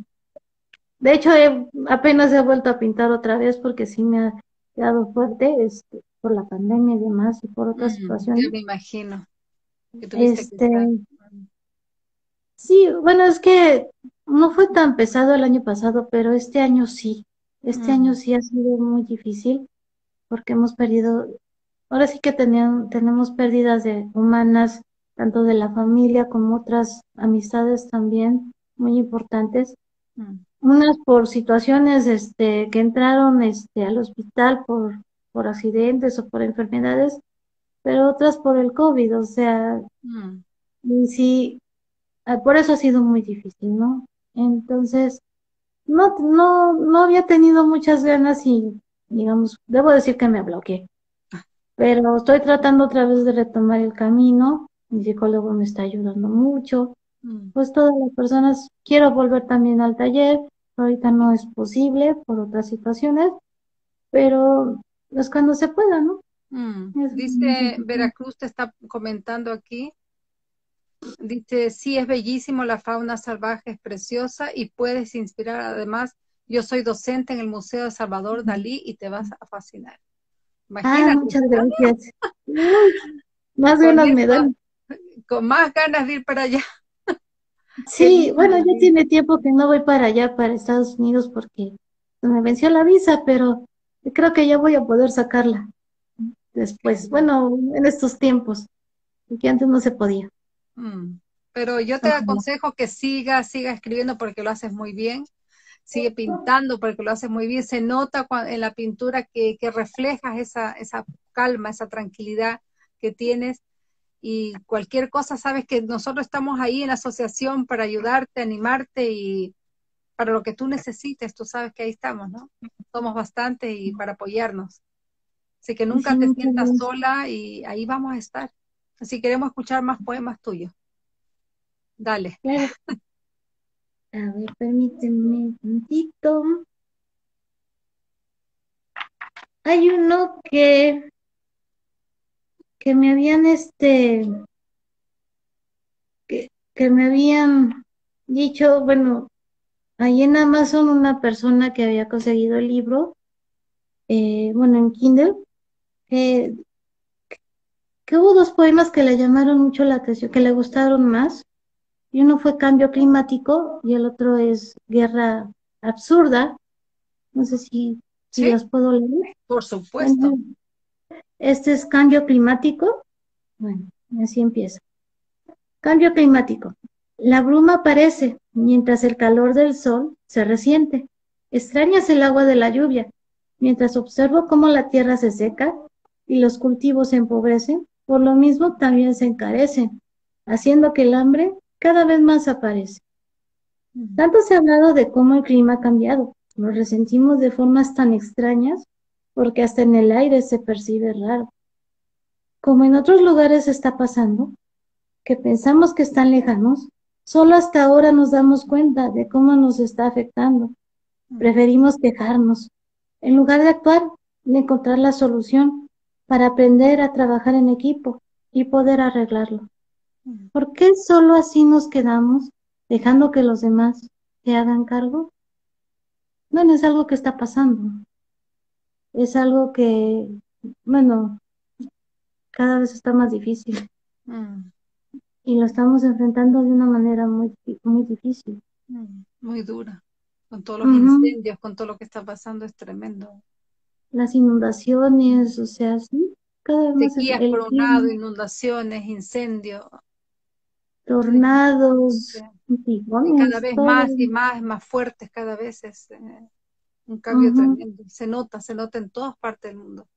De hecho, apenas he vuelto a pintar otra vez porque sí me ha quedado fuerte este, por la pandemia y demás y por otras situaciones. Yo me imagino. Este, sí, bueno, es que no fue tan pesado el año pasado, pero este año sí. Este año sí ha sido muy difícil porque hemos perdido, ahora sí que tenemos pérdidas de humanas, tanto de la familia como otras amistades también muy importantes. Mm. Unas por situaciones este, que entraron este, al hospital por, por accidentes o por enfermedades pero otras por el COVID, o sea, mm. y sí, ah, por eso ha sido muy difícil, ¿no? Entonces, no, no, no había tenido muchas ganas y, digamos, debo decir que me bloqueé, pero estoy tratando otra vez de retomar el camino, mi psicólogo me está ayudando mucho, mm. pues todas las personas, quiero volver también al taller, ahorita no es posible por otras situaciones, pero es cuando se pueda, ¿no? Mm. Dice Veracruz, te está comentando aquí. Dice, sí, es bellísimo, la fauna salvaje es preciosa y puedes inspirar. Además, yo soy docente en el Museo de Salvador Dalí y te vas a fascinar. Ah, muchas gracias. más ganas me dan. Con más ganas de ir para allá. Sí, bueno, ya tiene tiempo que no voy para allá, para Estados Unidos, porque me venció la visa, pero creo que ya voy a poder sacarla después, bueno, en estos tiempos, que antes no se podía. Mm, pero yo te aconsejo que siga, siga escribiendo porque lo haces muy bien, sigue pintando porque lo haces muy bien, se nota en la pintura que, que reflejas esa, esa calma, esa tranquilidad que tienes y cualquier cosa, sabes que nosotros estamos ahí en la asociación para ayudarte, animarte y para lo que tú necesites, tú sabes que ahí estamos, ¿no? Somos bastante y para apoyarnos. Así que nunca te sientas sola y ahí vamos a estar. Así queremos escuchar más poemas tuyos. Dale. A ver, permíteme un momentito. Hay uno que, que me habían este, que, que me habían dicho, bueno, ahí en Amazon una persona que había conseguido el libro eh, bueno, en Kindle, que hubo dos poemas que le llamaron mucho la atención, que le gustaron más. Y uno fue Cambio Climático y el otro es Guerra Absurda. No sé si, si los puedo leer. Por supuesto. Este es Cambio Climático. Bueno, así empieza. Cambio climático. La bruma aparece mientras el calor del sol se resiente. Extrañas el agua de la lluvia. Mientras observo cómo la tierra se seca y los cultivos se empobrecen, por lo mismo también se encarecen, haciendo que el hambre cada vez más aparece. Tanto se ha hablado de cómo el clima ha cambiado, lo resentimos de formas tan extrañas porque hasta en el aire se percibe raro. Como en otros lugares está pasando, que pensamos que están lejanos, solo hasta ahora nos damos cuenta de cómo nos está afectando. Preferimos quejarnos, en lugar de actuar, de encontrar la solución para aprender a trabajar en equipo y poder arreglarlo. ¿Por qué solo así nos quedamos dejando que los demás se hagan cargo? Bueno, es algo que está pasando. Es algo que, bueno, cada vez está más difícil. Mm. Y lo estamos enfrentando de una manera muy, muy difícil. Mm, muy dura. Con todos los incendios, con todo lo que está pasando, es tremendo las inundaciones, o sea, sí, cada vez más. por un lado, inundaciones, incendios. Tornados, cada vez más y más, más fuertes, cada vez es eh, un cambio tremendo. Se nota, se nota en todas partes del mundo.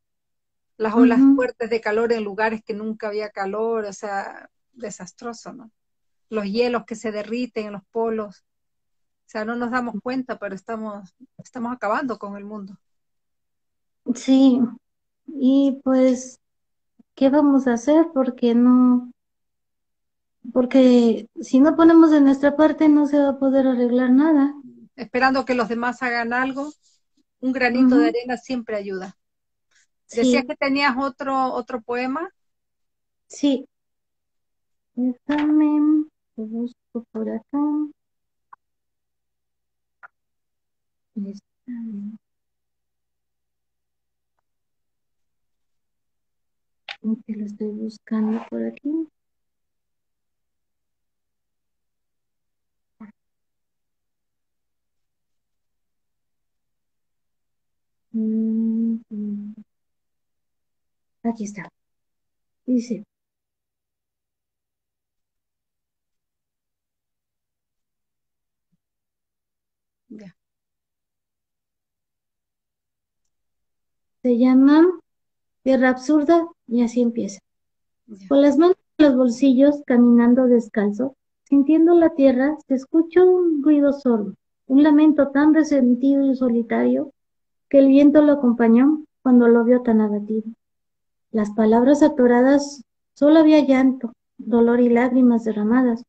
Las olas fuertes de calor en lugares que nunca había calor, o sea, desastroso, ¿no? Los hielos que se derriten en los polos. O sea, no nos damos cuenta, pero estamos, estamos acabando con el mundo. Sí, y pues, ¿qué vamos a hacer? Porque no, porque si no ponemos de nuestra parte no se va a poder arreglar nada. Esperando que los demás hagan algo, un granito de arena siempre ayuda. ¿Decías que tenías otro, otro poema? Sí. Déjame, lo busco por acá. Está que lo estoy buscando por aquí. Mm, mm. Aquí está. Dice. Se llama Tierra Absurda y así empieza. Con las manos en los bolsillos, caminando descalzo, sintiendo la tierra, se escuchó un ruido solo, un lamento tan resentido y solitario que el viento lo acompañó cuando lo vio tan abatido. Las palabras atoradas, solo había llanto, dolor y lágrimas derramadas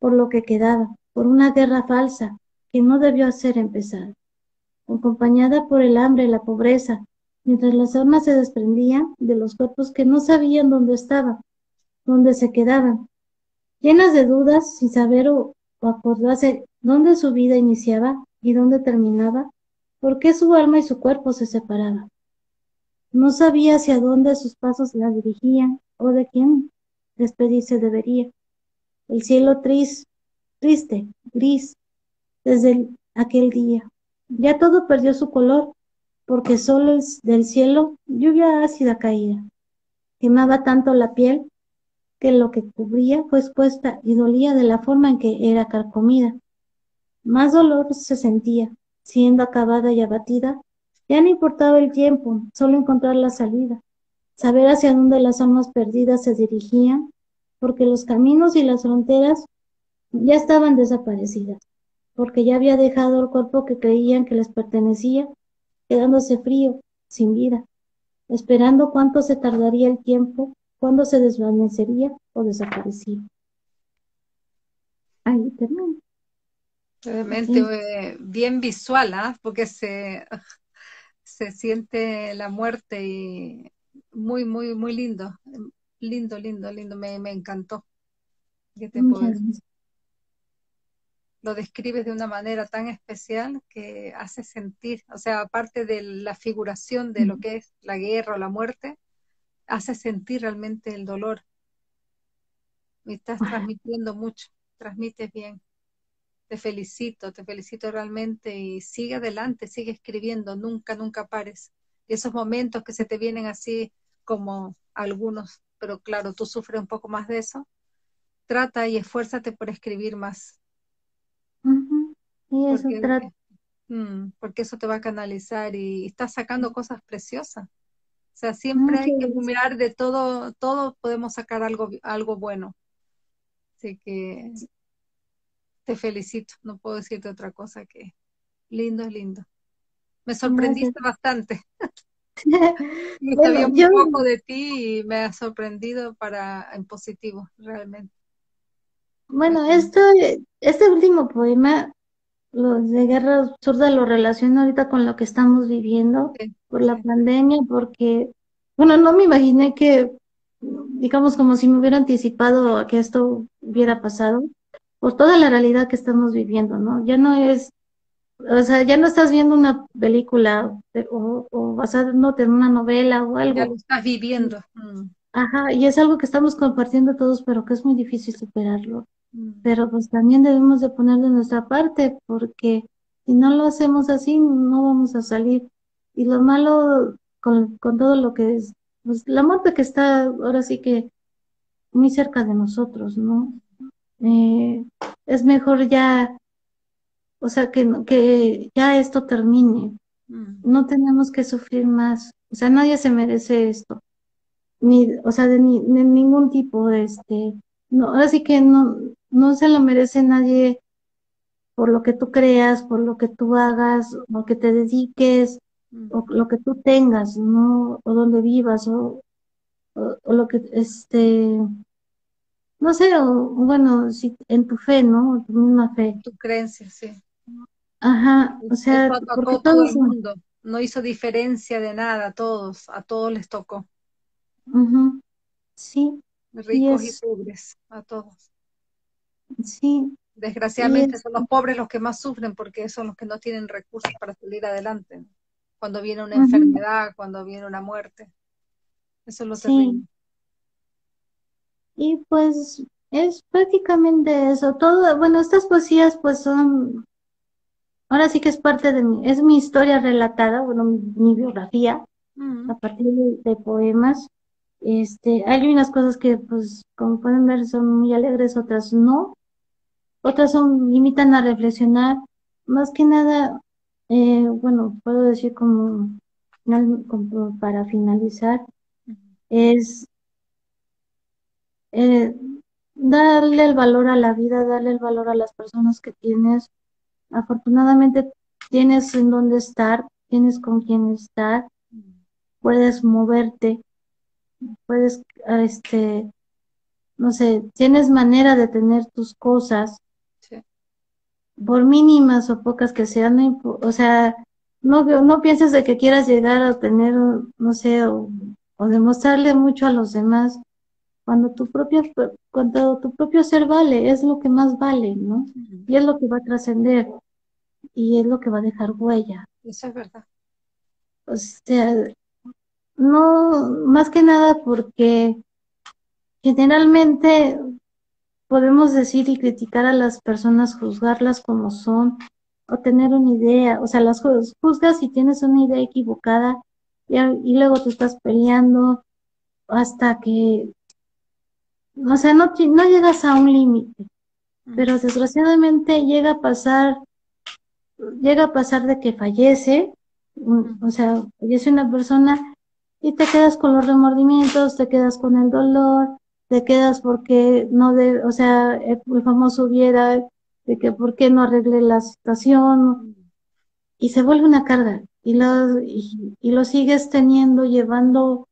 por lo que quedaba, por una guerra falsa que no debió hacer empezar, acompañada por el hambre la pobreza, mientras las armas se desprendían de los cuerpos que no sabían dónde estaban, dónde se quedaban, llenas de dudas, sin saber o, acordarse dónde su vida iniciaba y dónde terminaba, por qué su alma y su cuerpo se separaban. No sabía hacia dónde sus pasos la dirigían o de quién despedirse debería. El cielo triste, triste, gris, desde aquel día. Ya todo perdió su color porque solo del cielo lluvia ácida caía. Quemaba tanto la piel que lo que cubría fue expuesta y dolía de la forma en que era carcomida. Más dolor se sentía, siendo acabada y abatida, ya no importaba el tiempo, solo encontrar la salida, saber hacia dónde las almas perdidas se dirigían, porque los caminos y las fronteras ya estaban desaparecidas, porque ya había dejado el cuerpo que creían que les pertenecía quedándose frío, sin vida, esperando cuánto se tardaría el tiempo, cuándo se desvanecería o desaparecía. Ahí termina. Realmente eh, bien visual, ¿ah? porque se, se siente la muerte y muy, muy, muy lindo. Lindo, lindo, lindo. Me, me encantó. ¿Qué te puedo decir? Lo describes de una manera tan especial que hace sentir, o sea, aparte de la figuración de lo que es la guerra o la muerte, hace sentir realmente el dolor. Me estás transmitiendo mucho, transmites bien. Te felicito, te felicito realmente y sigue adelante, sigue escribiendo, nunca, nunca pares. Y esos momentos que se te vienen así como algunos, pero claro, tú sufres un poco más de eso, trata y esfuérzate por escribir más. Y eso trata. Mm, porque eso te va a canalizar y, estás sacando cosas preciosas. O sea, siempre hay que mirar de todo, todo podemos sacar algo, algo bueno. Así que te felicito, no puedo decirte otra cosa que lindo es lindo. Me sorprendiste bastante. me sabía un poco de ti y me ha sorprendido para en positivo, realmente. Bueno, esto, este último poema, los de Guerra Absurda, lo relaciono ahorita con lo que estamos viviendo por la pandemia, porque, bueno, no me imaginé que, digamos, como si me hubiera anticipado a que esto hubiera pasado, por toda la realidad que estamos viviendo, ¿no? Ya no es, o sea, ya no estás viendo una película o, o basándote en una novela o algo. Ya lo estás viviendo. Mm. Ajá, y es algo que estamos compartiendo todos, pero que es muy difícil superarlo. Mm. Pero pues también debemos de poner de nuestra parte, porque si no lo hacemos así, no vamos a salir. Y lo malo con, con todo lo que es, pues la muerte que está ahora sí que muy cerca de nosotros, ¿no? Eh, es mejor ya, o sea, que, que ya esto termine. Mm. No tenemos que sufrir más. O sea, nadie se merece esto ni, o sea, de, ni, de ningún tipo, este, no, ahora sí que no, no se lo merece nadie por lo que tú creas, por lo que tú hagas, lo que te dediques, o lo que tú tengas, ¿no? O donde vivas, o, o, lo que, este, no sé, o bueno, si en tu fe, ¿no? Tu misma fe. Tu creencia, sí. Ajá, o sea, porque todo el mundo, no hizo diferencia de nada a todos, a todos les tocó. Sí. Ricos y, pobres, a todos. Sí. Desgraciadamente son los pobres los que más sufren porque son los que no tienen recursos para salir adelante. Cuando viene una enfermedad, cuando viene una muerte. Eso es lo sí. Y pues es prácticamente eso. Todo, bueno, estas poesías pues son, ahora sí que es parte de mi, es mi historia relatada, bueno, mi, biografía, a partir de, poemas. Este, hay unas cosas que, pues, como pueden ver, son muy alegres, otras no. Otras son, limitan a reflexionar. Más que nada, eh, bueno, puedo decir como, como para finalizar, es eh, darle el valor a la vida, darle el valor a las personas que tienes. Afortunadamente tienes en dónde estar, tienes con quién estar, puedes moverte puedes, este, no sé, tienes manera de tener tus cosas, por mínimas o pocas que sean, o sea, no, no pienses de que quieras llegar a tener, no sé, o, demostrarle mucho a los demás, cuando tu propio, cuando tu propio ser vale, es lo que más vale, ¿no? Y es lo que va a trascender, y es lo que va a dejar huella. Eso es verdad. O sea, no, más que nada porque generalmente podemos decir y criticar a las personas, juzgarlas como son o tener una idea, o sea, las juzgas si tienes una idea equivocada y, y luego te estás peleando hasta que, o sea, no, no llegas a un límite, pero desgraciadamente llega a pasar, llega a pasar de que fallece, o sea, fallece una persona y te quedas con los remordimientos, te quedas con el dolor, te quedas porque no de, o sea, el, famoso hubiera de que por qué no arreglé la situación y se vuelve una carga y lo, y, lo sigues teniendo, llevando,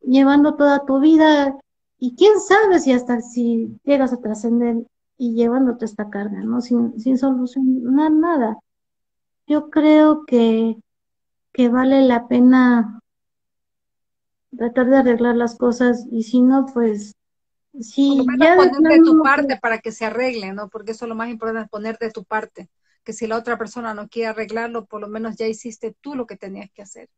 llevando toda tu vida y quién sabe si hasta si llegas a trascender y llevándote esta carga, ¿no? Sin, sin solucionar nada. Yo creo que, que vale la pena tratar de arreglar las cosas y si no, pues Sí, ya poner de tu parte para que se arregle, ¿no? Porque eso es lo más importante, poner de tu parte. Que si la otra persona no quiere arreglarlo, por lo menos ya hiciste tú lo que tenías que hacer.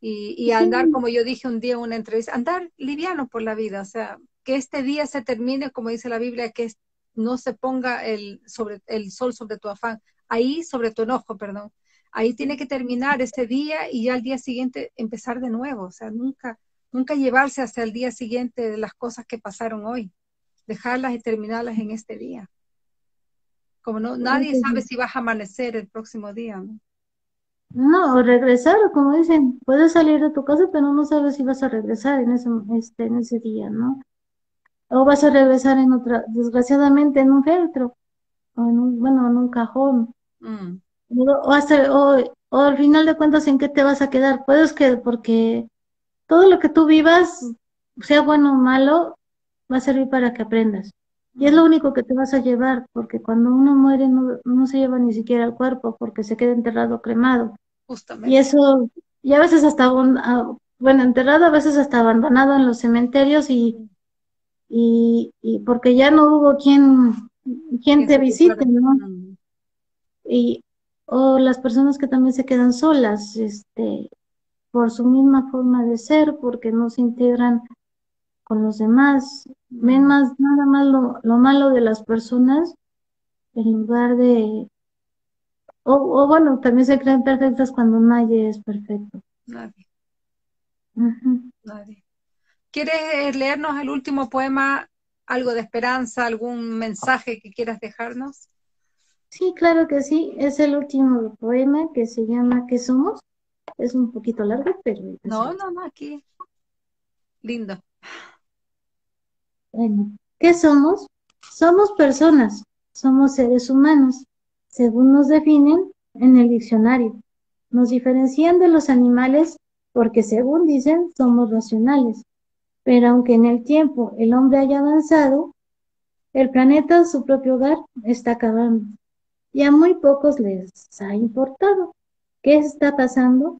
Y, y andar, como yo dije un día en una entrevista, andar liviano por la vida, o sea, que este día se termine, como dice la Biblia, que no se ponga el, sobre, el sol sobre tu afán, ahí sobre tu enojo, perdón. Ahí tiene que terminar ese día y ya al día siguiente empezar de nuevo, o sea, nunca, nunca llevarse hasta el día siguiente de las cosas que pasaron hoy, dejarlas y terminarlas en este día. Como no, nadie sabe si vas a amanecer el próximo día, ¿no? No, o regresar, como dicen, puedes salir de tu casa, pero no sabes si vas a regresar en ese, este, en ese día, ¿no? O vas a regresar en otra, desgraciadamente en un feltro, o en un, bueno, en un cajón. Mm. O, hasta, o, o, al final de cuentas, ¿en qué te vas a quedar? Puedes que, porque todo lo que tú vivas, sea bueno o malo, va a servir para que aprendas. Y es lo único que te vas a llevar, porque cuando uno muere no, no se lleva ni siquiera el cuerpo, porque se queda enterrado, cremado. Justamente. Y eso, y a veces hasta, bueno, enterrado, a veces hasta abandonado en los cementerios y, y, y porque ya no hubo quien, quien te visite, ¿no? Y, o las personas que también se quedan solas, este, por su misma forma de ser, porque no se integran con los demás, ven más nada más lo, malo de las personas en lugar de o, bueno, también se creen perfectas cuando nadie es perfecto. Nadie. Nadie. ¿Quieres leernos el último poema, algo de esperanza, algún mensaje que quieras dejarnos? Sí, claro que sí. Es el último poema que se llama ¿Qué somos? Es un poquito largo, pero... No, no, no, aquí. Lindo. Bueno, ¿qué somos? Somos personas, somos seres humanos, según nos definen en el diccionario. Nos diferencian de los animales porque, según dicen, somos racionales. Pero aunque en el tiempo el hombre haya avanzado, el planeta, su propio hogar, está acabando. Y a muy pocos les ha importado. ¿Qué está pasando?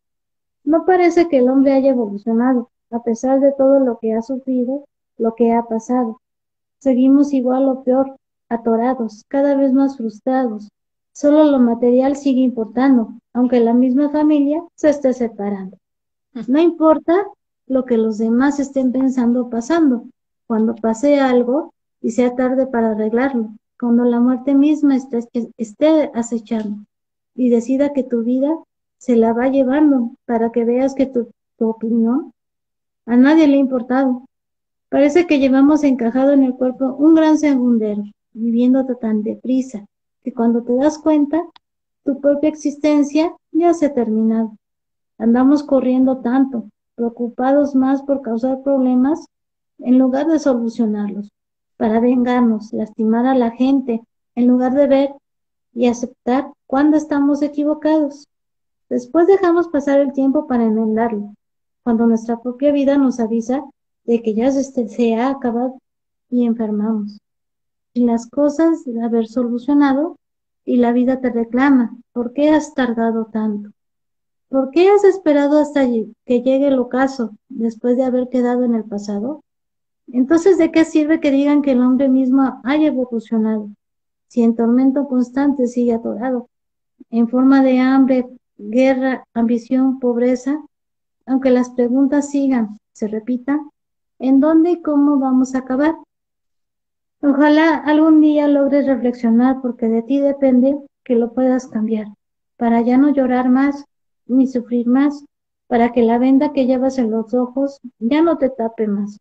No parece que el hombre haya evolucionado, a pesar de todo lo que ha sufrido, lo que ha pasado. Seguimos igual o peor, atorados, cada vez más frustrados. Solo lo material sigue importando, aunque la misma familia se esté separando. No importa lo que los demás estén pensando o pasando, cuando pase algo y sea tarde para arreglarlo, cuando la muerte misma esté, acechando y decida que tu vida se la va llevando para que veas que tu, opinión a nadie le ha importado. Parece que llevamos encajado en el cuerpo un gran segundero, viviendo tan deprisa, que cuando te das cuenta, tu propia existencia ya se ha terminado. Andamos corriendo tanto, preocupados más por causar problemas en lugar de solucionarlos, para vengarnos, lastimar a la gente, en lugar de ver y aceptar cuando estamos equivocados. Después dejamos pasar el tiempo para enmendarlo, cuando nuestra propia vida nos avisa de que ya se, ha acabado y enfermamos. Y las cosas de haber solucionado y la vida te reclama, ¿por qué has tardado tanto? ¿Por qué has esperado hasta que llegue el ocaso después de haber quedado en el pasado? Entonces, ¿de qué sirve que digan que el hombre mismo haya evolucionado? Si en tormento constante sigue atorado, en forma de hambre, guerra, ambición, pobreza, aunque las preguntas sigan, se repitan, ¿en dónde y cómo vamos a acabar? Ojalá algún día logres reflexionar porque de ti depende que lo puedas cambiar, para ya no llorar más ni sufrir más, para que la venda que llevas en los ojos ya no te tape más,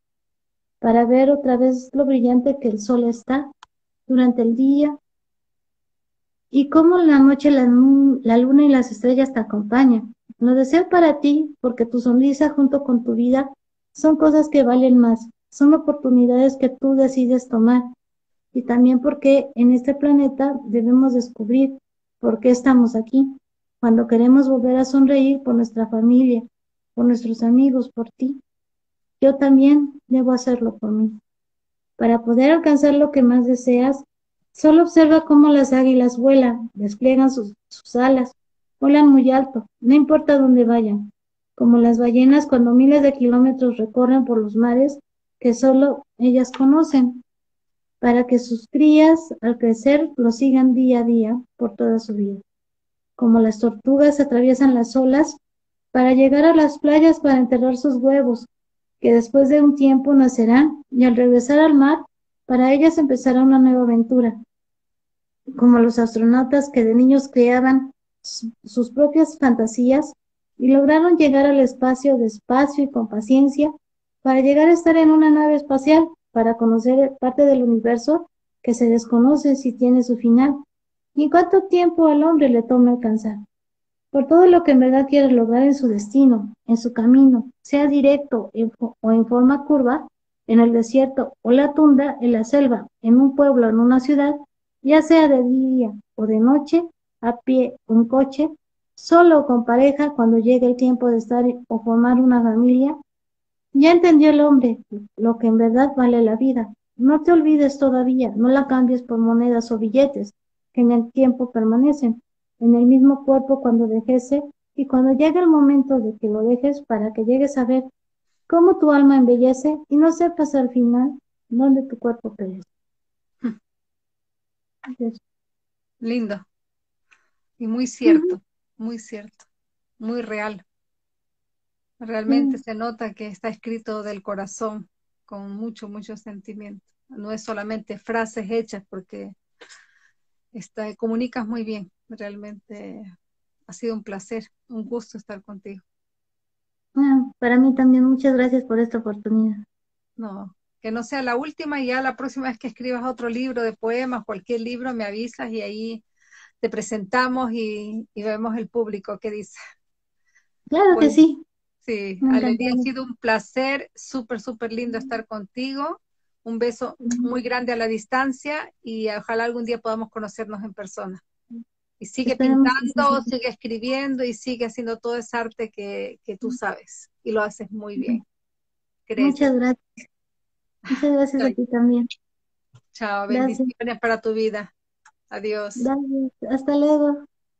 para ver otra vez lo brillante que el sol está durante el día y cómo la noche la, luna y las estrellas te acompañan. Lo deseo para ti porque tu sonrisa junto con tu vida son cosas que valen más, son oportunidades que tú decides tomar y también porque en este planeta debemos descubrir por qué estamos aquí, cuando queremos volver a sonreír por nuestra familia, por nuestros amigos, por ti. Yo también debo hacerlo por mí. Para poder alcanzar lo que más deseas, Solo observa cómo las águilas vuelan, despliegan sus, alas, vuelan muy alto, no importa dónde vayan. Como las ballenas cuando miles de kilómetros recorren por los mares, que solo ellas conocen, para que sus crías al crecer lo sigan día a día por toda su vida. Como las tortugas atraviesan las olas para llegar a las playas para enterrar sus huevos, que después de un tiempo nacerán y al regresar al mar, para ellas empezará una nueva aventura. Como los astronautas que de niños creaban sus propias fantasías y lograron llegar al espacio despacio y con paciencia para llegar a estar en una nave espacial, para conocer parte del universo que se desconoce si tiene su final, y cuánto tiempo al hombre le toma alcanzar. Por todo lo que en verdad quiere lograr en su destino, en su camino, sea directo o en forma curva, en el desierto o la tundra, en la selva, en un pueblo, en una ciudad, ya sea de día o de noche, a pie o en coche, solo o con pareja cuando llegue el tiempo de estar o formar una familia, ya entendió el hombre lo que en verdad vale la vida. No te olvides todavía, no la cambies por monedas o billetes que en el tiempo permanecen, en el mismo cuerpo cuando dejese y cuando llegue el momento de que lo dejes para que llegues a ver cómo tu alma embellece y no sepas al final dónde tu cuerpo perece. Lindo. Y muy cierto, muy cierto, muy real. Realmente se nota que está escrito del corazón, con mucho, mucho sentimiento. No es solamente frases hechas, porque está, comunicas muy bien. Realmente ha sido un placer, un gusto estar contigo. Ah, para mí también, muchas gracias por esta oportunidad. No, que no sea la última y ya la próxima vez que escribas otro libro de poemas, cualquier libro, me avisas y ahí te presentamos y, vemos el público que dice. Claro que sí. Sí, Alelia, ha sido un placer, súper, súper lindo estar contigo. Un beso muy grande a la distancia y ojalá algún día podamos conocernos en persona. Y sigue pintando, sigue escribiendo y sigue haciendo todo ese arte que, que tú sabes y lo haces muy bien. Muchas gracias. Muchas gracias a ti también. Chao, bendiciones para tu vida. Adiós. Hasta luego.